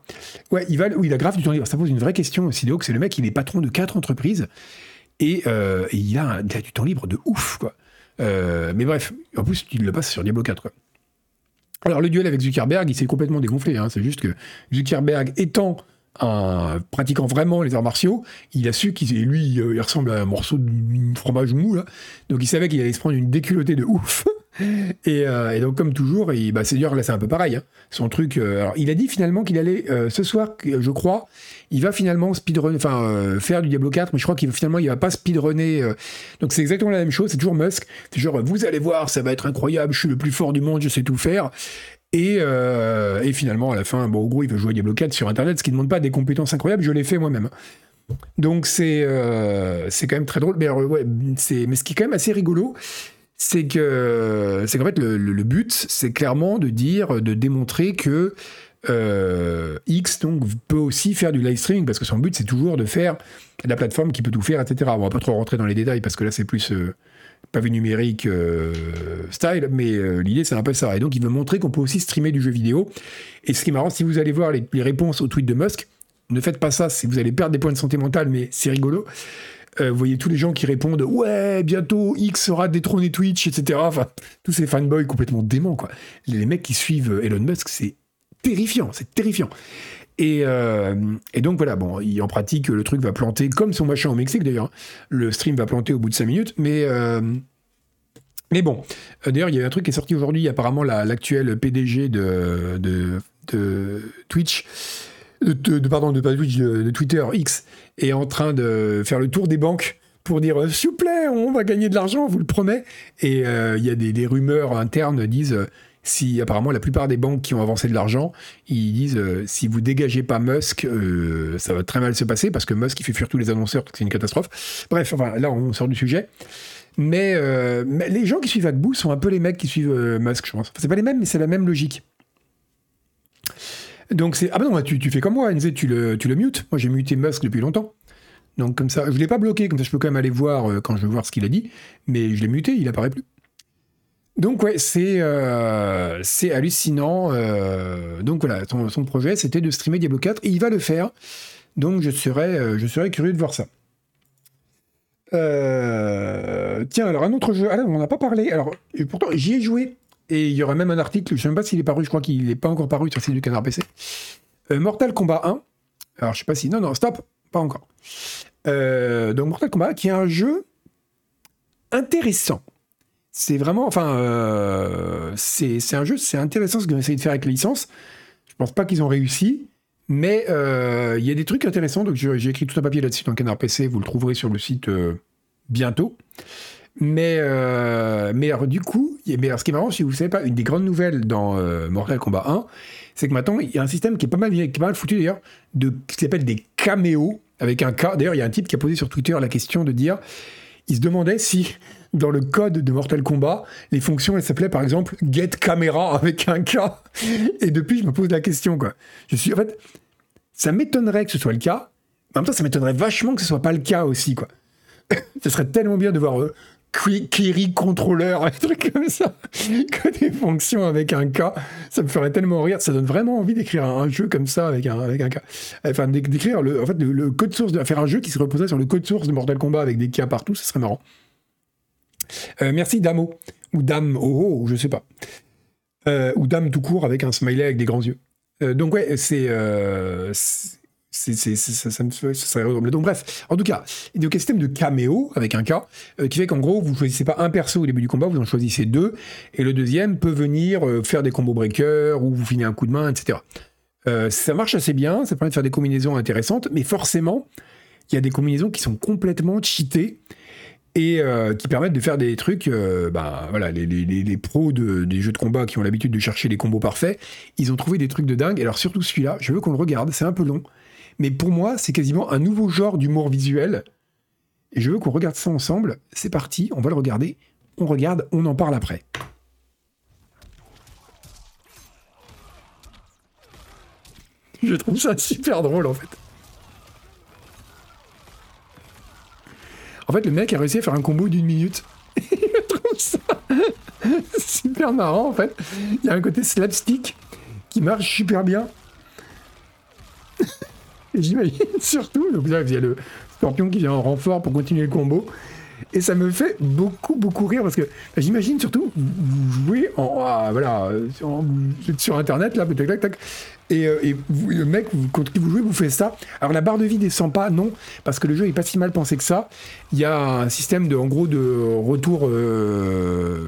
Ouais, il va, oui, il a grave du temps libre. Ça pose une vraie question, Sido, c'est le mec, il est patron de quatre entreprises. Et, euh, il, a, du temps libre de ouf, quoi. Euh, mais bref, en plus, il le passe sur Diablo 4, quoi. Alors le duel avec Zuckerberg, il s'est complètement dégonflé. Hein. C'est juste que Zuckerberg étant pratiquant vraiment les arts martiaux, il a su qu'il lui, euh, il ressemble à un morceau de fromage mou là. Donc il savait qu'il allait se prendre une déculottée de ouf. Euh, et, donc comme toujours, et bah, c'est dur là c'est un peu pareil. Hein. Son truc. Euh, alors il a dit finalement qu'il allait ce soir, je crois, il va finalement speedrun, enfin faire du Diablo 4, mais je crois qu'il finalement il va pas speedrunner. donc c'est exactement la même chose. C'est toujours Musk. C'est genre vous allez voir, ça va être incroyable. Je suis le plus fort du monde, je sais tout faire. Euh, et, finalement, à la fin, bon, au gros, il veut jouer à Diablo 4 sur Internet, ce qui ne demande pas des compétences incroyables, je l'ai fait moi-même. Donc c'est euh, quand même très drôle. Mais, ce qui est quand même assez rigolo, c'est que c'est qu'en fait, le, but, c'est clairement de dire, de démontrer que euh, X donc, peut aussi faire du live streaming, parce que son but, c'est toujours de faire la plateforme qui peut tout faire, etc. On va pas trop rentrer dans les détails, parce que là, c'est plus pavé numérique euh, style, mais euh, l'idée c'est un peu ça. Et donc il veut montrer qu'on peut aussi streamer du jeu vidéo. Et ce qui est marrant, si vous allez voir les, réponses au tweet de Musk, ne faites pas ça, vous allez perdre des points de santé mentale, mais c'est rigolo. Euh, vous voyez tous les gens qui répondent ouais bientôt X sera détrôné Twitch etc enfin tous ces fanboys complètement déments quoi les mecs qui suivent Elon Musk c'est terrifiant c'est terrifiant euh, et, donc voilà, bon, en pratique, le truc va planter, comme son machin au Mexique d'ailleurs. Le stream va planter au bout de 5 minutes, mais. Euh, mais bon, euh, d'ailleurs, il y a un truc qui est sorti aujourd'hui. Apparemment, l'actuel PDG de, de, Twitch, de, pardon, de, Twitch, de, Twitter X, est en train de faire le tour des banques pour dire s'il vous plaît, on va gagner de l'argent, on vous le promet. Et il y a des, des rumeurs internes disent si apparemment la plupart des banques qui ont avancé de l'argent, ils disent euh, si vous dégagez pas Musk, euh, ça va très mal se passer parce que Musk il fait fuir tous les annonceurs, c'est une catastrophe. Bref, enfin là on sort du sujet. Mais, euh, les gens qui suivent Agbou sont un peu les mecs qui suivent Musk, je pense. Enfin, c'est pas les mêmes, mais c'est la même logique. Donc c'est ah ben non, tu, fais comme moi, tu le tu le mutes. Moi j'ai muté Musk depuis longtemps. Donc comme ça, je l'ai pas bloqué, comme ça je peux quand même aller voir quand je veux voir ce qu'il a dit, mais je l'ai muté, il apparaît plus. Donc ouais, c'est euh, hallucinant. Euh, donc voilà, son, projet c'était de streamer Diablo 4 et il va le faire. Donc je serais, euh, curieux de voir ça. tiens, alors un autre jeu. Ah là, on n'en a pas parlé. Alors pourtant j'y ai joué et il y aura même un article. Je ne sais même pas s'il est paru. Je crois qu'il n'est pas encore paru sur le du Canard PC. Mortal Kombat 1. Alors je sais pas si non non stop pas encore. donc Mortal Kombat qui est un jeu intéressant c'est vraiment, enfin, euh, c'est un jeu, c'est intéressant ce qu'ils ont essayé de faire avec la licence. Je pense pas qu'ils ont réussi, mais euh, il y a des trucs intéressants. Donc j'ai écrit tout un papier là-dessus dans Canard PC, vous le trouverez sur le site euh, bientôt. Mais, mais alors, du coup, mais alors, ce qui est marrant, si vous ne savez pas, une des grandes nouvelles dans Mortal Kombat 1, c'est que maintenant, il y a un système qui est pas mal, qui est pas mal foutu d'ailleurs, de, s'appelle des caméos, avec un K. D'ailleurs, il y a un type qui a posé sur Twitter la question de dire, il se demandait si dans le code de Mortal Kombat, les fonctions, elles s'appelaient par exemple Get Camera avec un K. Et depuis, je me pose la question, quoi. Je suis, en fait, ça m'étonnerait que ce soit le cas. En même temps, ça m'étonnerait vachement que ce soit pas le cas aussi, quoi. ce serait tellement bien de voir euh, Query Controller, un truc comme ça, que des fonctions avec un K. Ça me ferait tellement rire. Ça donne vraiment envie d'écrire un, jeu comme ça avec un, avec un K. Enfin, d'écrire le, en fait, le, code source, de faire un jeu qui se reposait sur le code source de Mortal Kombat avec des K partout, ça serait marrant. Euh, merci Damo, ou Dame Oh, oh je sais pas. Euh, ou Dame tout court avec un smiley avec des grands yeux. Euh, donc ouais, c'est... ça, me ça serait Donc bref, en tout cas, il y a un système de caméo avec un cas qui fait qu'en gros, vous choisissez pas un perso au début du combat, vous en choisissez deux, et le deuxième peut venir faire des combos breakers ou vous finir un coup de main, etc. ça marche assez bien, ça permet de faire des combinaisons intéressantes, mais forcément, il y a des combinaisons qui sont complètement cheatées et euh, qui permettent de faire des trucs. Euh, bah, voilà, les, les, les pros de, des jeux de combat qui ont l'habitude de chercher les combos parfaits, ils ont trouvé des trucs de dingue. Alors surtout celui-là, je veux qu'on le regarde. C'est un peu long, mais pour moi, c'est quasiment un nouveau genre d'humour visuel. Et je veux qu'on regarde ça ensemble. C'est parti, on va le regarder. On regarde, on en parle après. Je trouve ça super drôle en fait. En fait, le mec a réussi à faire un combo d'une minute. je trouve ça super marrant, en fait. Il y a un côté slapstick qui marche super bien. Et j'imagine surtout, donc là, il y a le scorpion qui vient en renfort pour continuer le combo. Et ça me fait beaucoup, beaucoup rire parce que j'imagine surtout, vous jouez en. Ah, voilà, vous sur internet là, tac, tac, tac. Et, euh, et le mec contre qui vous jouez vous fait ça. Alors la barre de vie descend pas, non, parce que le jeu est pas si mal pensé que ça. Il y a un système de, en gros, de retour. Euh,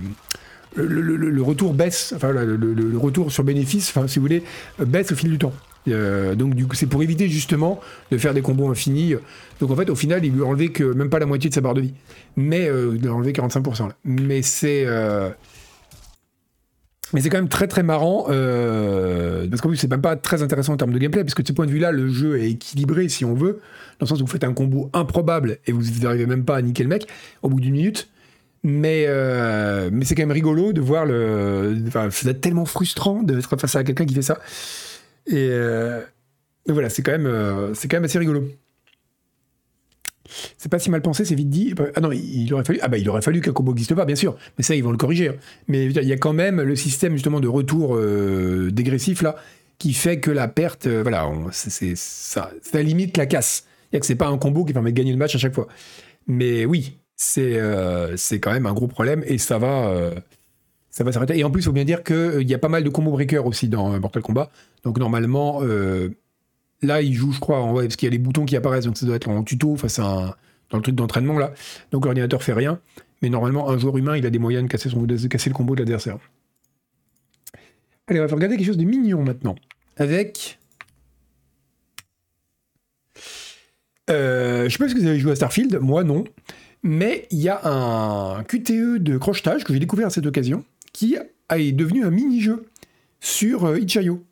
le, retour baisse, enfin le, retour sur bénéfice, enfin si vous voulez, baisse au fil du temps. Euh, donc du coup, c'est pour éviter justement de faire des combos infinis. Donc en fait, au final, il lui a enlevé que même pas la moitié de sa barre de vie, mais euh, il a enlevé 45%. Là. Mais c'est euh, mais c'est quand même très très marrant parce qu'en plus c'est même pas très intéressant en termes de gameplay parce que de ce point de vue-là, le jeu est équilibré si on veut, dans le sens où vous faites un combo improbable et vous n'arrivez même pas à niquer le mec au bout d'une minute. Mais, mais c'est quand même rigolo de voir le. Enfin, c'est tellement frustrant d'être face à quelqu'un qui fait ça. Euh, et, voilà, c'est quand, même, euh, c'est quand même assez rigolo. C'est pas si mal pensé, c'est vite dit. Ah non, il aurait fallu, ah bah il aurait fallu qu'un combo n'existe pas, bien sûr. Mais ça, ils vont le corriger. Hein. Mais il y a quand même le système justement de retour euh, dégressif là, qui fait que la perte, voilà, c'est ça, ça limite la casse. Il que c'est pas un combo qui permet de gagner le match à chaque fois. Mais oui, c'est c'est quand même un gros problème et ça va ça va s'arrêter. Et en plus, il faut bien dire qu'il euh, y a pas mal de combo breakers aussi dans euh, Mortal Kombat. Donc normalement, euh, là, il joue, je crois, parce qu'il y a les boutons qui apparaissent, donc ça doit être en tuto face un, dans le truc d'entraînement là. Donc l'ordinateur fait rien. Mais normalement, un joueur humain, il a des moyens de casser, son, de casser le combo de l'adversaire. Allez, on va regarder quelque chose de mignon maintenant. Avec. Je sais pas si vous avez joué à Starfield, moi non. Mais il y a un QTE de crochetage que j'ai découvert à cette occasion qui est devenu un mini-jeu sur euh, Itch.io.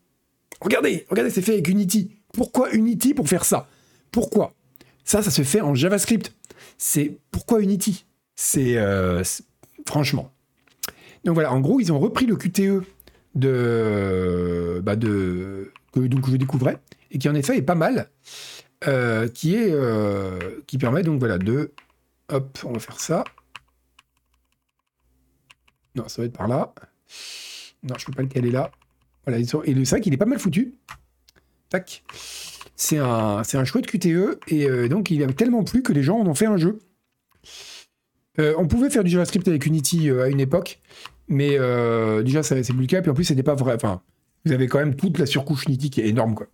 Regardez, regardez, c'est fait avec Unity. Pourquoi Unity pour faire ça? Pourquoi? Ça, ça se fait en JavaScript. C'est pourquoi Unity? C'est euh, franchement. Donc voilà, en gros, ils ont repris le QTE de, bah que, je découvrais et qui en effet est pas mal, euh, qui qui permet donc voilà de hop, on va faire ça. Non, ça va être par là. Non, je peux pas le caler là. Voilà, et le sac, il est pas mal foutu. Tac. C'est un, un chouette QTE, et euh, donc il a tellement plu que les gens en ont fait un jeu. Euh, on pouvait faire du JavaScript avec Unity euh, à une époque, mais déjà, c'est plus le cas, puis en plus, c'était pas vrai. Enfin, vous avez quand même toute la surcouche Unity qui est énorme, quoi.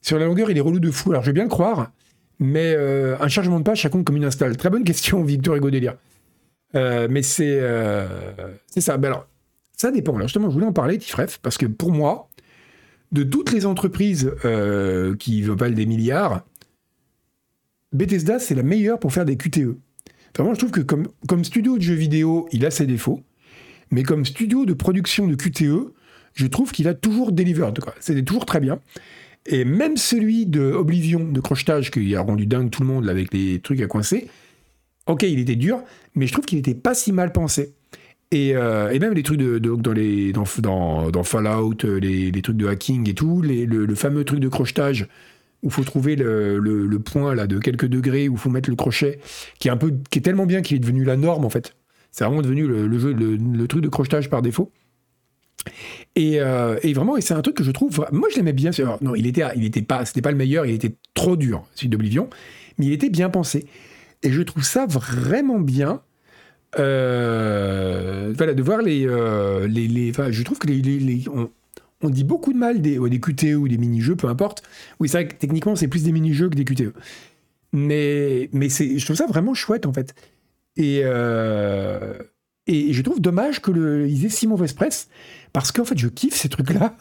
Sur la longueur, il est relou de fou. Alors, je vais bien le croire, mais un chargement de page, ça compte comme une install. Très bonne question, Victor Hugo Délire. Euh, mais c'est euh, ça. Ben alors, ça dépend. Justement, je voulais en parler, Tifref, parce que pour moi, de toutes les entreprises euh, qui valent des milliards, Bethesda, c'est la meilleure pour faire des QTE. Vraiment, je trouve que comme, studio de jeux vidéo, il a ses défauts, mais comme studio de production de QTE, je trouve qu'il a toujours delivered. C'est toujours très bien. Et même celui de Oblivion, de crochetage, qui a rendu dingue tout le monde avec les trucs à coincer, ok, il était dur, mais je trouve qu'il n'était pas si mal pensé. Et, euh, même les trucs de, dans, Fallout, euh, les, trucs de hacking et tout, le, fameux truc de crochetage où faut trouver le, point là de quelques degrés où faut mettre le crochet, qui est tellement bien qu'il est devenu la norme en fait. C'est vraiment devenu le, jeu, le, truc de crochetage par défaut. Et, euh, vraiment, c'est un truc que je trouve, moi je l'aimais bien. non, il était, il était pas, c'était pas le meilleur, il était trop dur, celui d'Oblivion, mais il était bien pensé. Et je trouve ça vraiment bien. Euh, voilà, de voir les. Euh, les, je trouve que les, on, dit beaucoup de mal des, des QTE ou des mini-jeux, peu importe. Oui, c'est vrai que techniquement, c'est plus des mini-jeux que des QTE. Mais, mais je trouve ça vraiment chouette, en fait. Et, euh, et je trouve dommage qu'ils aient si mauvaise presse, parce qu'en fait, je kiffe ces trucs-là.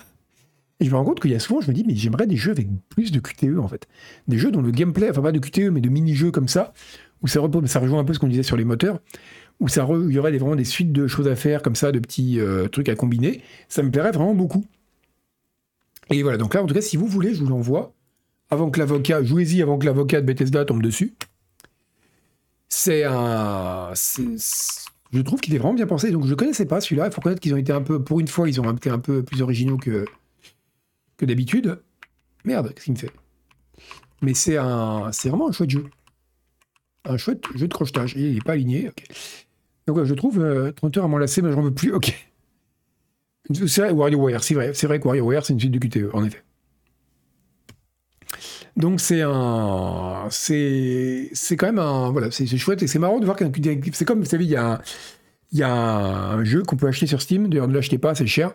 Et je me rends compte qu'il y a souvent, je me dis, mais j'aimerais des jeux avec plus de QTE, en fait. Des jeux dont le gameplay, enfin pas de QTE, mais de mini-jeux comme ça, où ça, rejoint un peu ce qu'on disait sur les moteurs, où il y aurait vraiment des suites de choses à faire comme ça, de petits euh, trucs à combiner, ça me plairait vraiment beaucoup. Et voilà, donc là, en tout cas, si vous voulez, je vous l'envoie, avant que l'avocat, jouez-y avant que l'avocat de Bethesda tombe dessus. C'est un... Je trouve qu'il est vraiment bien pensé, donc je ne connaissais pas celui-là, il faut connaître qu'ils ont été un peu, pour une fois, ils ont été un peu plus originaux que, que d'habitude. Merde, qu'est-ce qu'il me fait? Mais c'est un... c'est vraiment un chouette jeu un chouette jeu de crochetage. il n'est pas aligné. Donc je trouve 30 euh, heures à m'en lasser, mais j'en veux plus. Ok. C'est vrai, WarioWare, c'est vrai. C'est vrai que WarioWare, c'est une suite de QTE, en effet. Donc c'est un, c'est, c'est quand même un, voilà, c'est, chouette et c'est marrant de voir qu'un, c'est comme, vous savez, il y a il y a un, jeu qu'on peut acheter sur Steam, d'ailleurs ne l'achetez pas, c'est cher,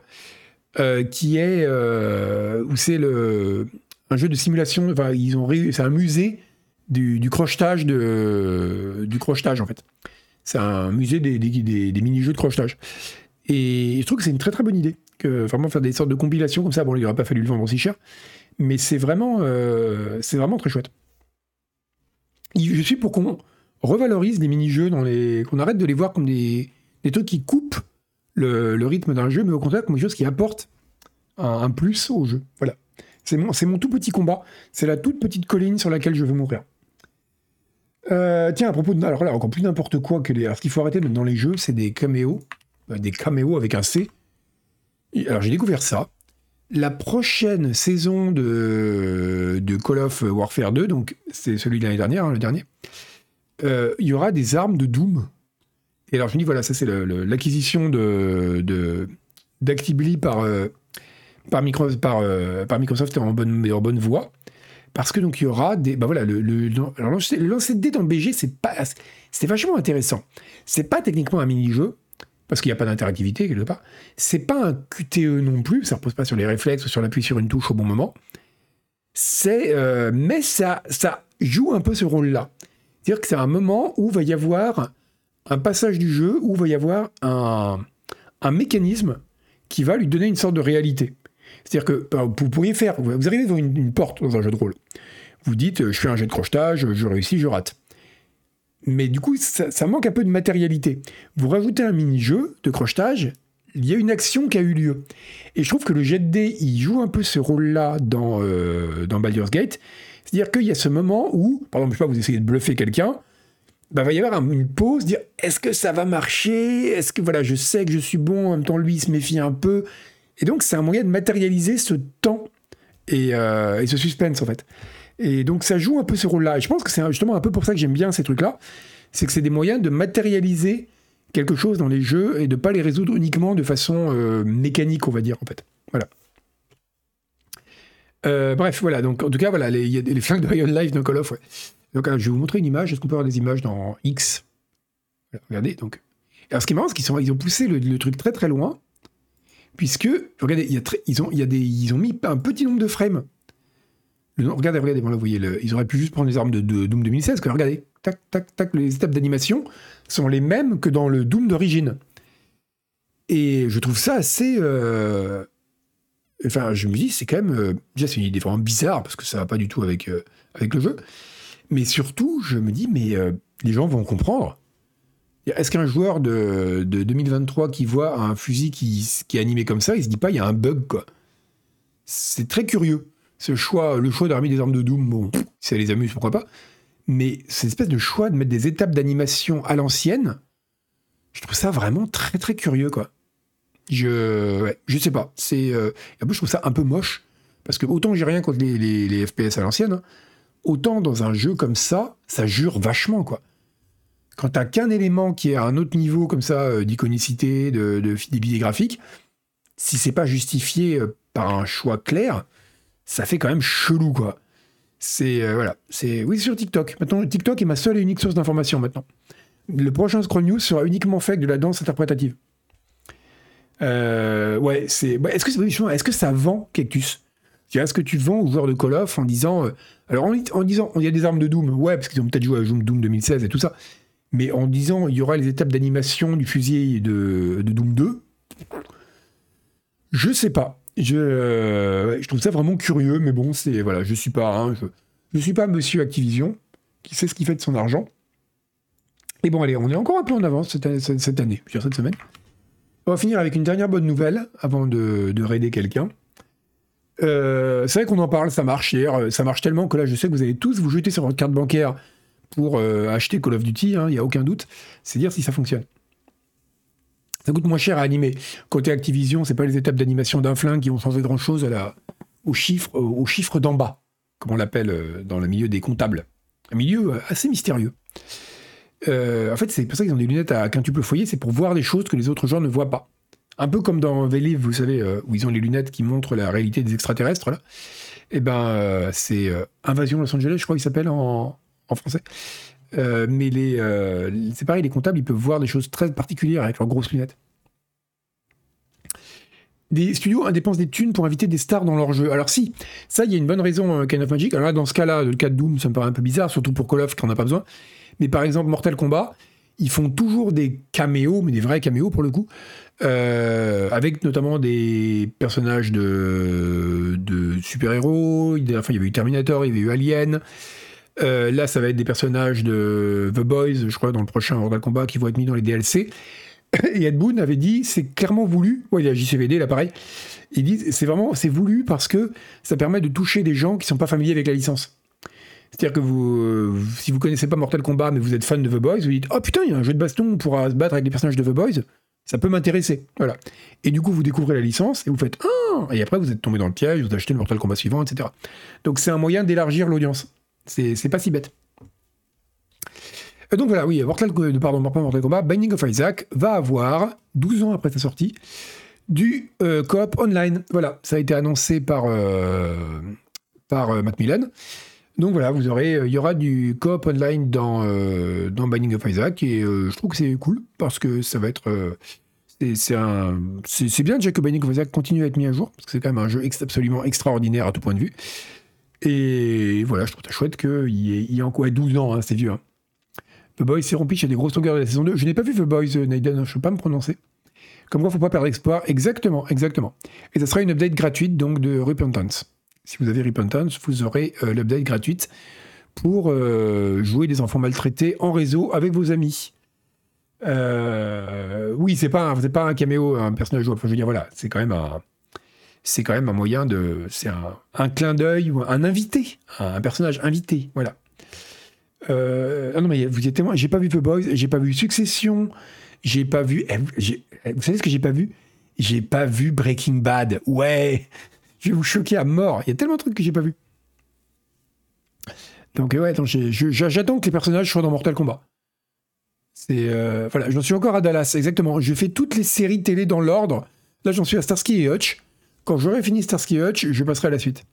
euh, qui est, euh, où c'est le, un jeu de simulation, enfin ils ont, c'est un musée du, crochetage du crochetage en fait. C'est un musée des, mini-jeux de crochetage. Et je trouve que c'est une très très bonne idée, que vraiment faire des sortes de compilations comme ça, bon il n'aurait pas fallu le vendre aussi cher, mais c'est vraiment, euh, très chouette. Je suis pour qu'on revalorise les mini-jeux, qu'on arrête de les voir comme des, trucs qui coupent le, rythme d'un jeu, mais au contraire comme des choses qui apportent un, plus au jeu. Voilà. C'est mon tout petit combat. C'est la toute petite colline sur laquelle je veux mourir. Euh, tiens, à propos de. Alors là, encore plus n'importe quoi que les. Alors, ce qu'il faut arrêter dans les jeux, c'est des caméos. Euh, des caméos avec un C. Alors, j'ai découvert ça la prochaine saison de, de, Call of Warfare 2, donc c'est celui de l'année dernière, hein, le dernier, euh, il y aura des armes de Doom. Et alors je me dis, voilà, ça c'est l'acquisition de, d'Actibly par, par, euh, par, Microsoft en bonne, en bonne voie. Parce que donc il y aura des. Bah voilà, le, le lancer de dés dans BG, c'est pas. C'était vachement intéressant. C'est pas techniquement un mini-jeu, parce qu'il n'y a pas d'interactivité quelque part. C'est pas un QTE non plus, ça repose pas sur les réflexes ou sur l'appui sur une touche au bon moment. C'est, euh, mais ça, ça joue un peu ce rôle-là. C'est-à-dire que c'est un moment où va y avoir un passage du jeu, où va y avoir un, un mécanisme qui va lui donner une sorte de réalité. C'est-à-dire que bah, vous pourriez faire, vous arrivez devant une, porte dans un jeu de rôle. Vous dites, je fais un jet de crochetage, je réussis, je rate mais du coup, ça, manque un peu de matérialité. Vous rajoutez un mini-jeu de crochetage, il y a une action qui a eu lieu. Et je trouve que le jet de dés, il joue un peu ce rôle-là dans, euh, dans Baldur's Gate. C'est-à-dire qu'il y a ce moment où, par exemple, je sais pas, vous essayez de bluffer quelqu'un, bah, va y avoir une pause, dire est-ce que ça va marcher? Est-ce que voilà, je sais que je suis bon, en même temps lui il se méfie un peu. Et donc c'est un moyen de matérialiser ce temps et, euh, et ce suspense en fait. Et donc ça joue un peu ce rôle-là. Et je pense que c'est justement un peu pour ça que j'aime bien ces trucs-là. C'est que c'est des moyens de matérialiser quelque chose dans les jeux et de pas les résoudre uniquement de façon euh, mécanique, on va dire, en fait. Voilà. Euh, bref, voilà. Donc, en tout cas, voilà, il y a les flingues de Iron Life dans Call of. Donc, je vais vous montrer une image. Est-ce qu'on peut avoir des images dans X? Regardez. Donc, alors, ce qui est marrant, c'est qu'ils ils ont poussé le, truc très très loin, puisque regardez, ils ont, mis un petit nombre de frames regardez, regardez, vous voyez, ils auraient pu juste prendre les armes de, Doom 2016, que regardez, tac, tac, tac, les étapes d'animation sont les mêmes que dans le Doom d'origine. Et je trouve ça assez. Euh, enfin, je me dis, c'est quand même. Euh, déjà, c'est une idée vraiment bizarre, parce que ça va pas du tout avec, euh, avec le jeu. Mais surtout, je me dis, mais les gens vont comprendre. Est-ce qu'un joueur de, 2023 qui voit un fusil qui, est animé comme ça, il se dit pas, il y a un bug, quoi. C'est très curieux ce choix, le choix des armes de Doom, bon, si ça les amuse, pourquoi pas. Mais cette espèce de choix de mettre des étapes d'animation à l'ancienne, je trouve ça vraiment très très curieux, quoi. Je, ouais, je sais pas. C'est, euh, en plus, je trouve ça un peu moche parce que autant j'ai rien contre les, FPS à l'ancienne, hein, autant dans un jeu comme ça, ça jure vachement, quoi. Quand t'as qu'un élément qui est à un autre niveau comme ça euh, d'iconicité, de, fidélité graphique, si c'est pas justifié euh, par un choix clair, ça fait quand même chelou, quoi. C'est euh, voilà, c'est oui sur TikTok. Maintenant, TikTok est ma seule et unique source d'information maintenant. Le prochain Scroll News sera uniquement fait de la danse interprétative. Ouais, c'est. Bah, est-ce que est-ce que ça vend Cactus? Est-ce que tu vends aux joueurs de Call of en disant, alors en, disant, il y a des armes de Doom, ouais, parce qu'ils ont peut-être joué à Doom 2016 et tout ça, mais en disant, il y aura les étapes d'animation du fusil de, Doom 2. Je sais pas. Je, euh, je trouve ça vraiment curieux, mais bon, c'est voilà, je suis pas, hein, je, suis pas Monsieur Activision qui sait ce qu'il fait de son argent. Et bon, allez, on est encore un peu en avance cette, année, cette, cette semaine. On va finir avec une dernière bonne nouvelle avant de, de raider quelqu'un. Euh, c'est vrai qu'on en parle, ça marche hier, ça marche tellement que là, je sais que vous allez tous vous jeter sur votre carte bancaire pour euh, acheter Call of Duty, hein, il n'y a aucun doute. C'est dire si ça fonctionne. Ça coûte moins cher à animer. Côté Activision, c'est pas les étapes d'animation d'un flingue qui vont changer grand chose à la, au chiffre, au chiffre d'en bas, comme on l'appelle euh, dans le milieu des comptables. Un milieu euh, assez mystérieux. Euh, en fait, c'est pour ça qu'ils ont des lunettes à quintuple foyer, c'est pour voir des choses que les autres gens ne voient pas. Un peu comme dans Velive, vous savez, où ils ont les lunettes qui montrent la réalité des extraterrestres, là. Et eh ben, c'est Invasion Los Angeles, je crois qu'il s'appelle en, en, français. mais les, c'est pareil, les comptables, ils peuvent voir des choses très particulières avec leurs grosses lunettes des studios dépensent des thunes pour inviter des stars dans leur jeu. Alors si, ça, il y a une bonne raison, euh, of Magic. Alors là, dans ce cas-là, le cas de Doom, ça me paraît un peu bizarre, surtout pour Call of, qui n'en a pas besoin. Mais par exemple, Mortal Kombat, ils font toujours des caméos, mais des vrais caméos pour le coup, euh, avec notamment des personnages de, de super-héros. Enfin, il y avait eu Terminator, il y avait eu Alien. Euh, là, ça va être des personnages de The Boys, je crois, dans le prochain Mortal Kombat, qui vont être mis dans les DLC. Et Ed Boon avait dit, c'est clairement voulu. Ouais, il y a JCVD là, pareil. Il dit, c'est vraiment, c'est voulu parce que ça permet de toucher des gens qui sont pas familiers avec la licence. C'est-à-dire que vous, euh, si vous connaissez pas Mortal Kombat, mais vous êtes fan de The Boys, vous dites, oh putain, il y a un jeu de baston, on pourra se battre avec les personnages de The Boys. Ça peut m'intéresser. Voilà. Et du coup, vous découvrez la licence et vous faites, ah, et après, vous êtes tombé dans le piège, vous achetez le Mortal Kombat suivant, etc. Donc, c'est un moyen d'élargir l'audience. C'est pas si bête. Euh, donc voilà, oui, Mortal, pardon, Mortal Kombat, Binding of Isaac va avoir, 12 ans après sa sortie, du euh, coop online. Voilà, ça a été annoncé par, euh, par Macmillan. Donc voilà, vous aurez, il y aura du coop online dans, dans Binding of Isaac et je trouve que c'est cool parce que ça va être. c'est bien déjà que Binding of Isaac continue à être mis à jour parce que c'est quand même un jeu absolument extraordinaire à tout point de vue. Et voilà, je trouve ça chouette qu'il y, y ait encore 12 ans, hein, c'est vieux. Hein. The Boys s'est rompu, a des grosses longueurs de la saison 2. Je n'ai pas vu The Boys, euh, Naiden, je ne peux pas me prononcer. Comme quoi, il ne faut pas perdre espoir. Exactement, exactement. Et ça sera une update gratuite donc de Repentance. Si vous avez Repentance, vous aurez euh, l'update gratuite pour euh, jouer des enfants maltraités en réseau avec vos amis. oui, c'est pas, pas un caméo, un personnage jouable. Enfin, je veux dire, voilà, c'est quand même un, c'est quand même un moyen de, c'est un, clin d'œil ou un invité, un personnage invité, voilà. Euh, ah non, mais vous êtes témoin. J'ai pas vu The Boys, j'ai pas vu Succession, j'ai pas vu. Eh, eh, vous savez ce que j'ai pas vu? J'ai pas vu Breaking Bad. Ouais, je vais vous choquer à mort. Il y a tellement de trucs que j'ai pas vu. Donc ouais, j'attends que les personnages soient dans Mortal Kombat. C'est euh, voilà, j'en suis encore à Dallas, exactement. Je fais toutes les séries télé dans l'ordre. Là, j'en suis à Starsky et Hutch. Quand j'aurai fini Starsky Hutch, je passerai à la suite.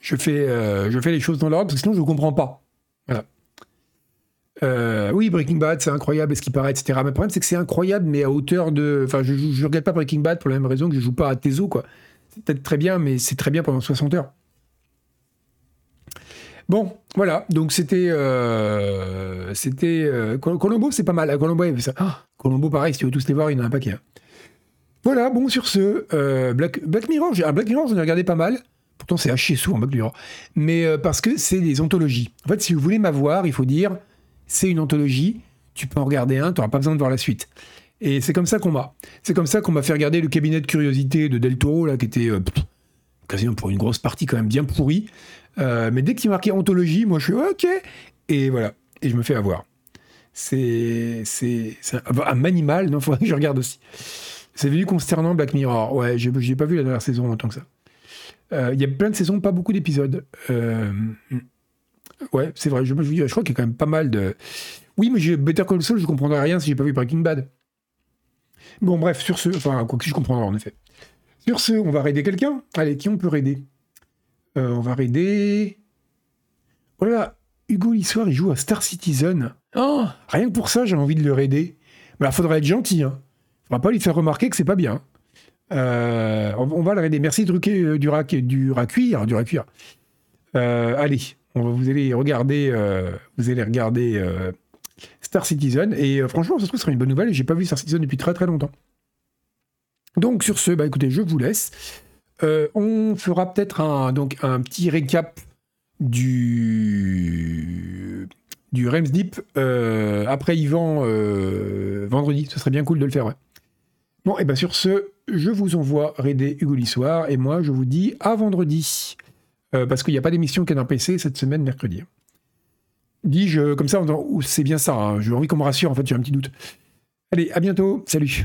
Je fais, euh, je fais les choses dans l'ordre, sinon je ne comprends pas. Voilà. Euh, oui, Breaking Bad, c'est incroyable, ce qui paraît, etc. Mais le problème, c'est que c'est incroyable, mais à hauteur de. Enfin, je ne regarde pas Breaking Bad pour la même raison que je joue pas à Tezo, quoi. C'est peut-être très bien, mais c'est très bien pendant 60 heures. Bon, voilà, donc c'était. Euh, c'était. Colombo, c'est pas mal. Colombo, ça. Ah, Colombo, pareil, si tu veux tous les voir, il y en a un paquet. Hein. Voilà, bon, sur ce, Black, Black Mirror, j'ai, Black Mirror, j'en ai regardé pas mal. Pourtant, c'est haché sous en Black Mirror. Mais parce que c'est des anthologies. En fait, si vous voulez m'avoir, il faut dire c'est une anthologie, tu peux en regarder un, tu n'auras pas besoin de voir la suite. Et c'est comme ça qu'on m'a. C'est comme ça qu'on m'a fait regarder le cabinet de curiosité de Del Toro, là, qui était euh, quasiment pour une grosse partie quand même bien pourri. Euh, mais dès qu'il marquait anthologie, moi je suis OK. Et voilà. Et je me fais avoir. C'est c'est un, manimal, non, faudrait que je regarde aussi. C'est venu consternant Black Mirror. Ouais, j'ai pas vu la dernière saison en tant que ça. Euh, il y a plein de saisons, pas beaucoup d'épisodes. Ouais, c'est vrai. Je, je, crois qu'il y a quand même pas mal de. Oui, mais j'ai Better Call Saul, je comprendrais rien si j'ai pas vu Breaking Bad. Bon, bref, sur ce. Enfin, quoi que je comprendrais en effet. Sur ce, on va raider quelqu'un. Allez, qui on peut raider? Euh, On va raider. Voilà, Hugo Lissoir, il joue à Star Citizen. Oh, rien que pour ça, j'ai envie de le raider. Mais il faudrait être gentil. Hein. Faudra pas lui faire remarquer que c'est pas bien. Euh, on, va le raider. Merci de euh, du, rac, du racuir. Du racuir. allez, vous allez regarder, euh, vous allez regarder euh, Star Citizen. Et euh, franchement, ça se trouve, ce sera une bonne nouvelle. J'ai pas vu Star Citizen depuis très très longtemps. Donc sur ce, bah écoutez, je vous laisse. on fera peut-être un, donc, un petit récap du du Rems Deep après Yvan vendredi. Ce serait bien cool de le faire. Ouais. Bon, et bien sur ce, je vous envoie Rédé Hugo Lissoir et moi je vous dis à vendredi. Euh, parce qu'il n'y a pas d'émission Canard PC cette semaine, mercredi. Dis-je comme ça, c'est bien ça. Hein. J'ai envie qu'on me rassure, en fait, j'ai un petit doute. Allez, à bientôt. Salut.